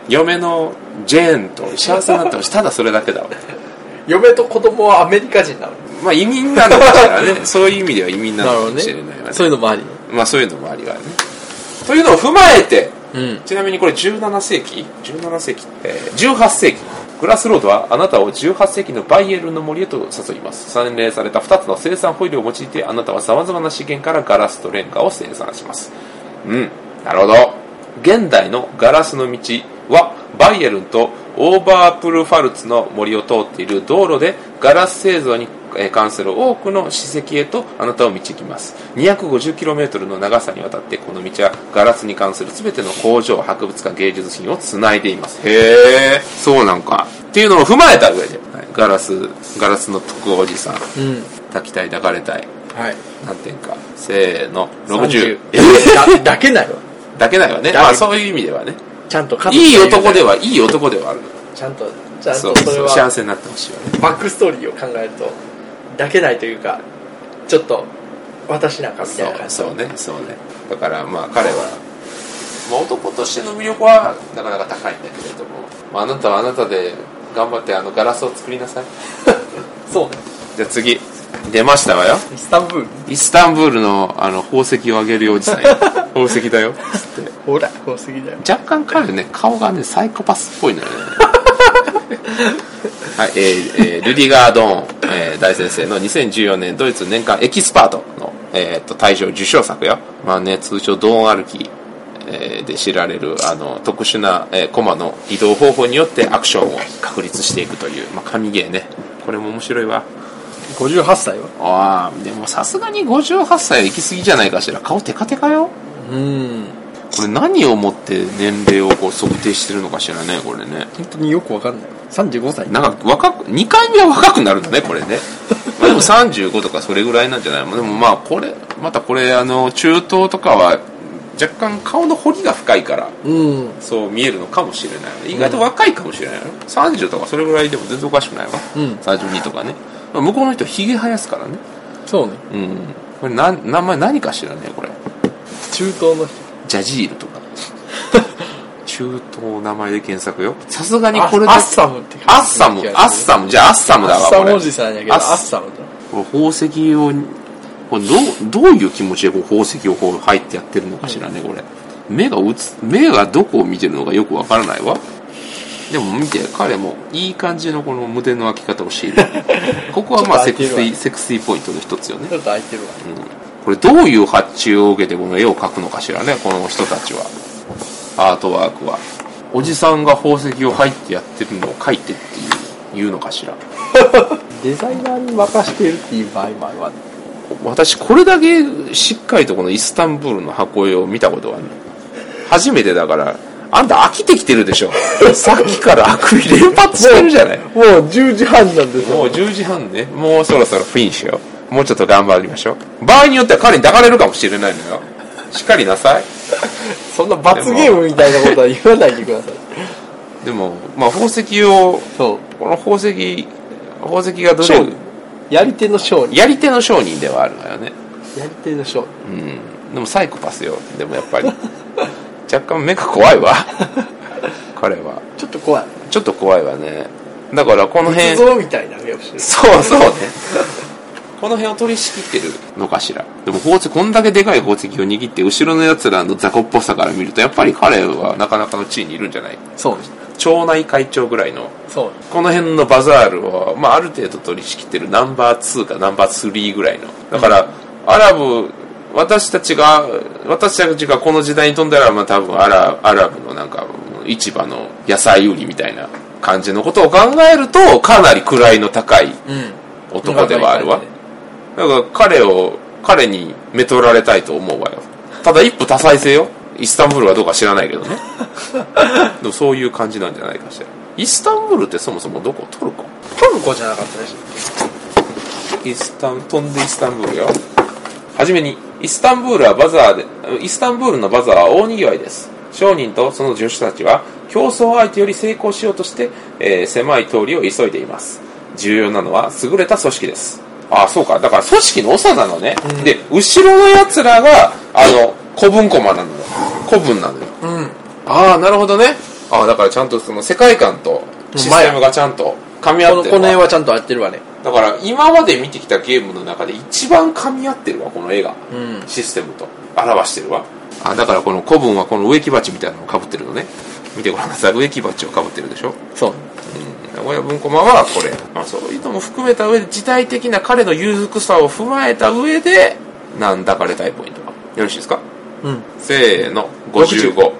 嫁のジェーンと幸せになってほしい。ただそれだけだわ。嫁と子供はアメリカ人なの。まあ移民なのかしらね。そういう意味では移民なのかもしれないわね。。そういうのもあり。まあそういうのもありはね。というのを踏まえて、うん。ちなみにこれ17世紀 ?17 世紀、えー、18世紀。グラスロードはあなたを18世紀のバイエルンの森へと誘います。洗練された2つの生産ホイールを用いてあなたは様々な資源からガラスとレンガを生産します。うん。なるほど。現代のガラスの道はバイエルンとオーバープルファルツの森を通っている道路でガラス製造にえー関する多くの史跡へとあなたを導きます。250km の長さにわたってこの道はガラスに関する全ての工場博物館芸術品をつないでいます。へえそうなんか。っていうのを踏まえた上で、はい。ガラスガラスの徳おじさんうん。抱きたい抱かれたい。はい。何点かせーの60 30えだ、だけないわ。抱けないわね。だまあそういう意味ではね。ちゃんといい男では。はいい男ではある。ちゃんと、ちゃんとそれそう幸は、せになってほしいわね。バックストーリーを考えると、だけないというか、ちょっと、私なんかみたいな。感じ。そうそうねそうね。だからまあ彼はまあ、男としての魅力はなかなか高いんだけれども、まあ、あなたはあなたで頑張ってあのガラスを作りなさい。そうね。じゃあ次出ましたわよ。イスタンブール。イスタンブールのあの宝石をあげるおじさんよ。宝石だよ。つって。ほら宝石だよ。若干彼ね顔がねサイコパスっぽいのよねはいえーえールディガー・ドーン、えー大先生の2014年ドイツ年間エキスパートの、えー、と大賞受賞作よ。まあね通称ドーン歩き、えーで知られるあの特殊な、えーコマの移動方法によってアクションを確立していくという、まあ、神ゲーね。これも面白いわ。58歳は？ああでもさすがに58歳は行き過ぎじゃないかしら。顔テカテカよ。うん。これ何をもって年齢をこう測定してるのかしらねこれね。本当によくわかんない。35歳。なんか若く2回目は若くなるんだねこれね。まあでも35とかそれぐらいなんじゃない？のでもまあこれまたこれあの中東とかは若干顔の彫りが深いからうん。そう見えるのかもしれない意外と若いかもしれないよ、30とかそれぐらいでも全然おかしくないわ、うん。32とかね。まあ向こうの人ひげ生やすからね。そうね。うん。これな名前何かしらねこれ。中東の人。ジャジールとか中東名前で検索よ。さすがにこれでアッサムってアッサム。アッサムじゃあアッサムだわこれ。アッサムおじさんやけどアアッッサムだこれ宝石をこれどうどういう気持ちでこう宝石をこう入ってやってるのかしらねこれ。目がうつ目がどこを見てるのかよくわからないわ。でも見て彼もいい感じのこの胸の開き方をしている。ここはまあセクシーセクシーポイントの一つよね。ちょっと空いてるわ。これどういう発注を受けてこの絵を描くのかしらねこの人たちはアートワークは。おじさんが宝石を入ってやってるのを描いてっていう言うのかしら。デザイナーに任してるっていう場合もある。わね私これだけしっかりとこのイスタンブールの箱絵を見たことはない初めてだからあんた飽きてきてるでしょ。さっきからあくび連発してるじゃない。もう10時半なんですもう10時半ね。もうそろそろフィニッシュよ。もうちょっと頑張りましょう。場合によっては彼に抱かれるかもしれないのよしっかりなさい。そんな罰ゲームみたいなことは言わないでください。でもまあ宝石をこの宝石宝石がど商れ人やり手の商人やり手の商人ではあるわよね。やり手の商人うん。でもサイコパスよ。でもやっぱり。若干目が怖いわ。彼は。ちょっと怖い。ちょっと怖いわね。だからこの辺。そうそうねこの辺を取り仕切ってるのかしら。でも宝石こんだけでかい宝石を握って後ろのやつらの雑魚っぽさから見るとやっぱり彼はなかなかの地位にいるんじゃない？そうです。町内会長ぐらいの。そう。この辺のバザールを、まあ、ある程度取り仕切ってるナンバー2かナンバー3ぐらいの。だから、アラブ私たちが私たちがこの時代に飛んだら、まあ、多分アラアラブのなんか市場の野菜売りみたいな感じのことを考えるとかなり位の高いうん。男ではあるわだから彼を彼にめとられたいと思うわよ。ただ一夫多妻制よ。イスタンブールはどうか知らないけどね。でもそういう感じなんじゃないかしら。イスタンブールってそもそもどこ？トルコ？トルコじゃなかったでしイスタン飛んでイスタンブールよ。はじめにイスタンブールはバザーでイスタンブールのバザーは大にぎわいです。商人とその助手たちは競争相手より成功しようとして、えー狭い通りを急いでいます。重要なのは優れた組織ですああそうか。だから組織の長なのね、で後ろのやつらがあの古文コマなの。よ古文なのよ。ょうん。ああなるほどね。ああだからちゃんとその世界観とシステムがちゃんと噛み合ってるわ。この辺はちゃんと合ってるわね。だから今まで見てきたゲームの中で一番噛み合ってるわこの絵が、うん。システムと。表してるわ。あだからこの古文はこの植木鉢みたいなのをかぶってるのね。見てごらんなさい。植木鉢をかぶってるでしょ。そう名古屋文庫マはこれ、まあ、そういうのも含めた上で時代的な彼の裕福さを踏まえた上で何だかれたいポイント。よろしいですか？うん。せーの。55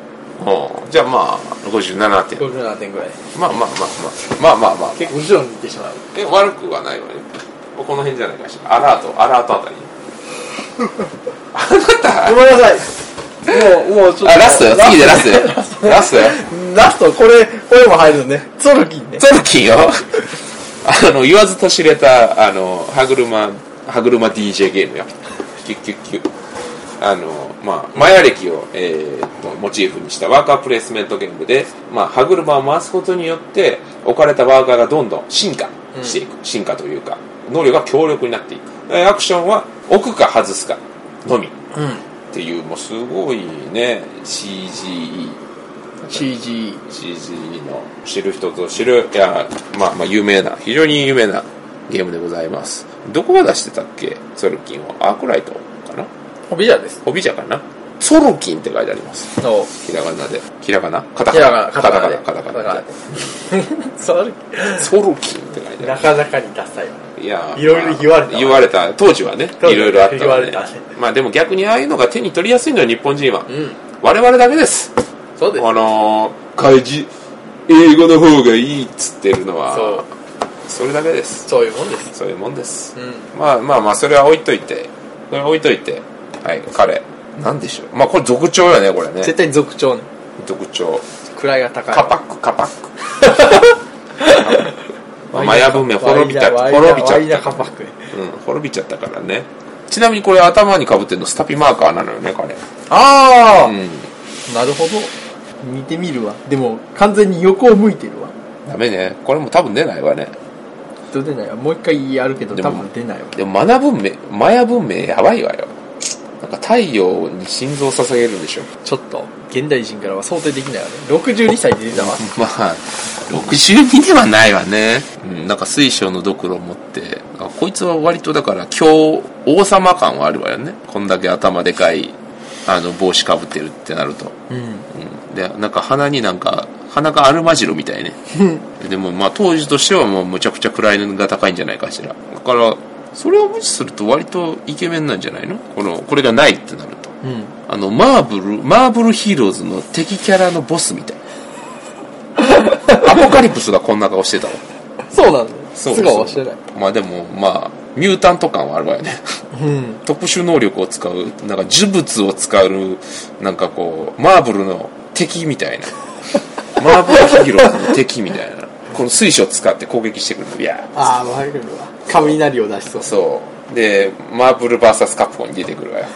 おじゃあまあ57点。57点ぐらい。まあまあまあまあまあまあまあ。結構後ろに行ってしまう。え悪くはないわねこの辺じゃないかしら。アラートアラートあたり。あなた。ごめんなさいもうもうちょっと。あラストよ。次でラストよ。ラストよ。ラスト。これこれも入るのね。ツォルキンね。トルキーよ。あの言わずと知れたあの歯車歯車 DJ ゲームよ。キュッキュッキュッ。あのまあマヤ歴を、えーとモチーフにしたワーカープレイスメントゲームで、まあ、歯車を回すことによって置かれたワーカーがどんどん進化していく、進化というか能力が強力になっていく。えーアクションは置くか外すかのみ。うんっていうもうすごいね CG CG CG の知る人ぞ知る。いやまあまあ有名な非常に有名なゲームでございます。どこが出してたっけソルキンは。アークライトかな？ホビジャーです。ホビジャかな？ソルキンって書いてあります。のひらがなで。ひらがな？カタカナ。カタカナで。カタカナ ソルキン。って書いてあなかなかにダサいわ。るいやいろいろ言われたわ言われた。当時はねいろいろあった言われたねまあでも逆にああいうのが手に取りやすいのよ日本人は。うん。我々だけです。そうです。あのー、開示英語の方がいいっつってるのはそう。それだけです。そういうもんです。そういうもんです、うん。まあまあまあそれは置いといて。それは置いといて。はい彼。なんでしょう。まあこれ族長やねこれね。絶対族長ね。族長。位が高い。カパックカパック。ま あマヤ文明滅びたワイナ滅びちゃったうん滅びちゃったからね。ちなみにこれ頭にかぶってるのスタピマーカーなのよね彼。ああ、うん。なるほど。見てみるわ。でも完全に横を向いてるわ。ダメね。これも多分出ないわね。出ないわ。もう一回やるけどでも多分出ないわ。でもマナ文明マヤ文明やばいわよか太陽に心臓を捧げるんでしょ？ちょっと現代人からは想定できないわね。62歳で出たわ。まあ62ではないわね、うん、なんか水晶のドクロを持って。あこいつは割とだから今日王様感はあるわよね。こんだけ頭でかいあの帽子かぶってるってなると、うん。うん、でなんか鼻になんか鼻がアルマジロみたいね。でもまあ当時としてはもうむちゃくちゃ位が高いんじゃないかしら。だからそれを無視すると割とイケメンなんじゃないの？このこれがないってなると。うん。あのマーベルマーベルヒーローズの敵キャラのボスみたい。アポカリプスがこんな顔してたわ。そうなんだ。よそう。素顔はしてない。まあでもまあミュータント感はあるわよね。うん。特殊能力を使うなんか呪物を使うなんかこうマーベルの敵みたいな。マーベルヒーローズの敵みたいな。この水晶を使って攻撃してくるのいやああわかるわ雷を出しそう。そう。でマーブル VS. カプコンに出てくるわよ。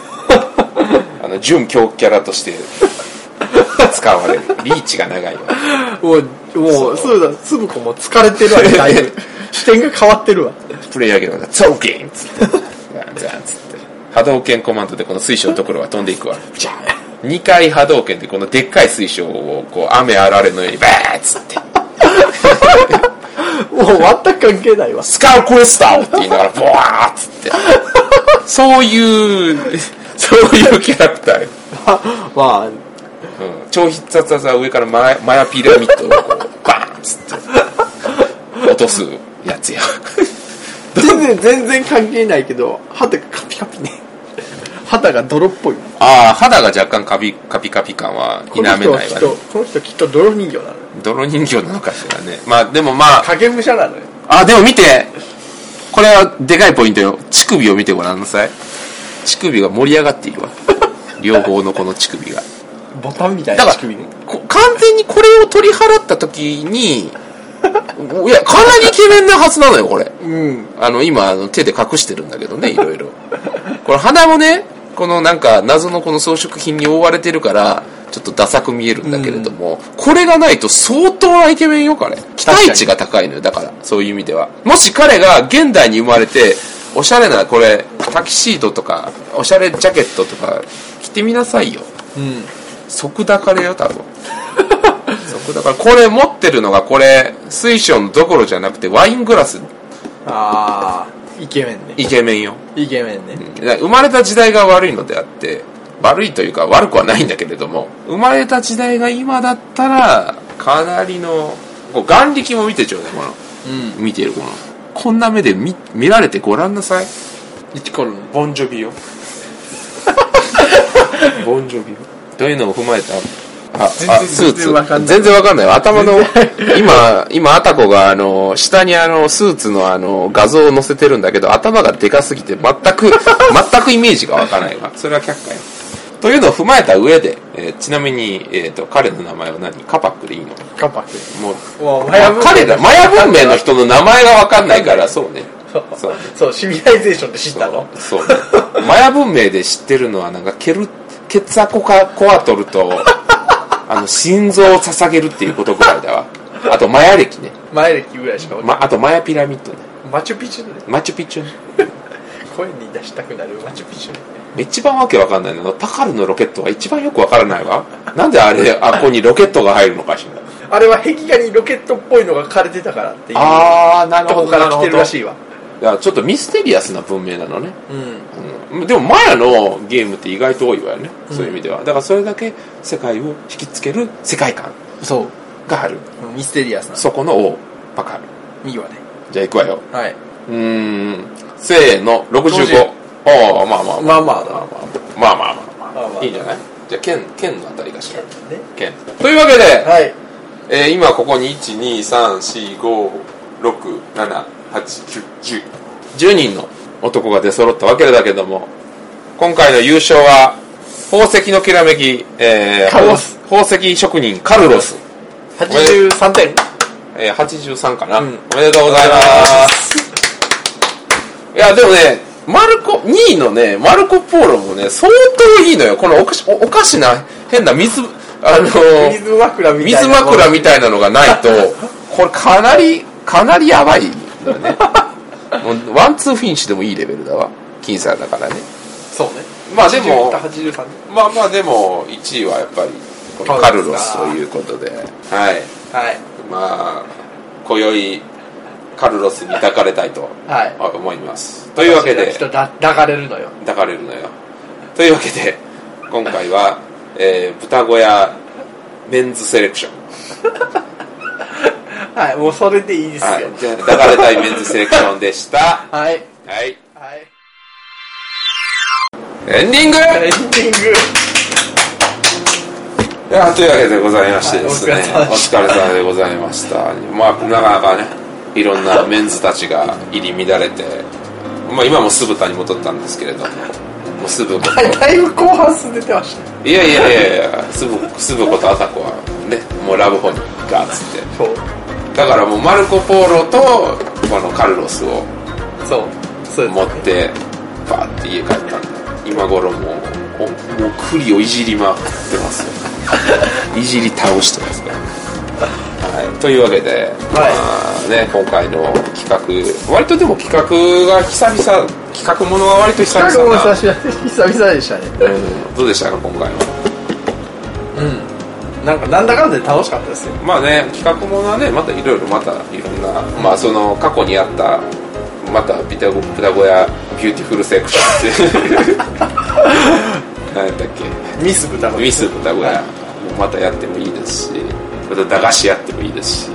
あの準強キャラとして使われる。リーチが長いわ。もうもうそう。だ。すぶこも疲れてるわね だいぶ。視点が変わってるわ。プレイヤーゲームが「ゾーケン!」っつって。ザンつって。波動拳コマンドでこの水晶のところが飛んでいくわ。じゃ2回波動拳でこのでっかい水晶をこう雨あられのようにバーッつって。あ もう全く関係ないわ。スカウクエスターって言いながらボワーッつって。そういうそういうキャラクターよ、まあうん、超必殺技は上からマヤマヤピラミッドをこうバーンっつって。落とすやつや。全然全然関係ないけど肌がカピカピね。肌が泥っぽい。わああ肌が若干カピカピカピ感は否めないわね。この人きっと泥人形なの。よ泥人形なのかしらね。まあでもまあ影武者なのよ。あでも見て。これはでかいポイントよ。乳首を見てごらんなさい。乳首が盛り上がっているわ。両方のこの乳首が。ボタンみたいだからな乳首ね。こ完全にこれを取り払った時に いやかなりイケメンなはずなのよこれ。うん。あの今あの手で隠してるんだけどねいろいろ。これ鼻もねこのなんか謎のこの装飾品に覆われてるからちょっとダサく見えるんだけれども、これがないと相当なイケメンよ彼。期待値が高いのよだからそういう意味では。もし彼が現代に生まれておしゃれなこれタキシードとかおしゃれジャケットとか着てみなさいよ。うん。即抱かれよ多分。即抱かれこれ持ってるのがこれ水晶のどころじゃなくてワイングラス。ああイケメンね。イケメンよ。イケメンね。だから生まれた時代が悪いのであって悪いというか悪くはないんだけれども生まれた時代が今だったらかなりのこう眼力も見てちょうだいこのうん。見てるこの。こんな目で見見られてごらんなさい。一コロンボンジョビよ。ボンジョビよ。というのを踏まえた？ああスーツ。全然わかんない。頭の今今アタコがあの下にあのスーツのあの画像を載せてるんだけど頭がでかすぎて全く全くイメージがわからないわ。それは却下よというのを踏まえた上で、えーちなみに、えー、と彼の名前は何？カパックでいいの？カパク。もうマヤ文明彼らマヤ文明の人の名前がわかんないからそうね。そう。ねそうシミュライゼーションで知ったの？そう。ねマヤ文明で知ってるのはなんかケルケツァコカコアトルと あの心臓を捧げるっていうことぐらいだわ。あとマヤ歴ね、前歴ぐらいしかま、あとマヤピラミッドね。マチュピチュね。マチュピチュね。声に出したくなるマチュピチュね一番わけわかんないのはパカルのロケットが一番よくわからないわ。なんであれあっこにロケットが入るのかしら。あれは壁画にロケットっぽいのが枯れてたからっていう。ああなるとほどこから来てるらしいいわやちょっとミステリアスな文明なのね、うん。うん、でもマヤのゲームって意外と多いわよね、そういう意味では。だからそれだけ世界を引きつける世界観そう。がある。ミステリアスな。そこの王パカル。いいわね。じゃあ行くわよ。はい、うーん。せーの。65 60ああまあまあまあまあまあまあまあまあまあまあまあいいんじゃないじゃあ剣剣のあたりがしら剣というわけで、はいえ今ここに1234567891010人の男が出揃ったわけだけども今回の優勝は宝石のきらめき、えーカルロス宝石職人カルロス、83点えー83かな、うんおめでとうございますいやでもねマルコ2位のねマルコ・ポーロもね相当いいのよ。このおかしおおかしな変な水あのー 水枕みたい水な枕みたいなのがないとこれかなりかなりやばいのよね。もうワンツーフィニッシュでもいいレベルだわ。僅差だからね。そうね。まあでも83点まあまあでも1位はやっぱりカルロスということではいはいまあ今宵カルロスに抱かれたいとはい。思います。というわけできっとだ抱かれるのよ。抱かれるのよ。というわけで今回は、えー豚小屋メンズセレクション。はいもうそれでいいですよ。はい、じゃあ。抱かれたいメンズセレクションでした。はい。はい。はい。エンディング！エンディング。いやというわけでございましてですね、はいおお疲れ様でございました。まあなかなかねいろんなメンズたちが入り乱れてまあ今も酢豚に戻ったんですけれどももう酢豚はいだいぶ後半数出てました。いやいやいやいや酢豚とアタコはねもうラブホにガーッつって。そう。だからもうマルコ・ポーロとこのカルロスをそう。そう持ってバーって家帰ったんで今頃もうおもう栗をいじりまくってますよ。いじり倒してますからはい、というわけで、まあね、今回の企画割とでも企画が久々企画ものが割と久々な、久々でしたね。うん、どうでしたか今回は？うん。なんかなんだかんだで楽しかったですよ。まあね企画ものはねまたいろいろまたいろんなまあその過去にあったまたビタゴブタゴやビューティフルセクションって 何だっけ？ミス豚のミス豚小屋もまたやってもいいですしまた駄菓子やってもいいですし、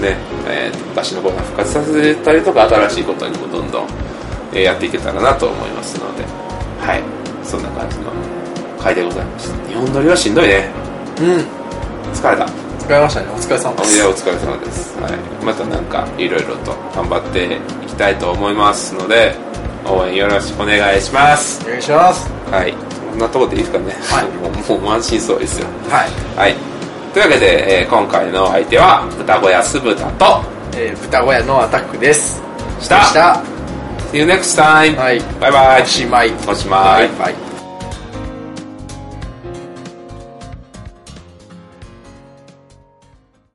ねえーと昔のことを復活させたりとか新しいことにもどんどん、えーやっていけたらなと思いますのではい。そんな感じの回でございました。日本撮りはしんどいね。うん。疲れた。疲れましたね。お疲れ様です。いやお疲れ様です、はい、またなんかいろいろと頑張っていきたいと思いますので応援よろしくお願いします。お願いします。はい。そんなとこでいいですかね、はい。もうもう満身創痍ですよ。はい。はいというわけで、えー今回の相手は豚小屋酢豚とえー豚小屋のアタックです。した。でした。See you next time、はい。バイバイおしまい。おしまい。バイバイ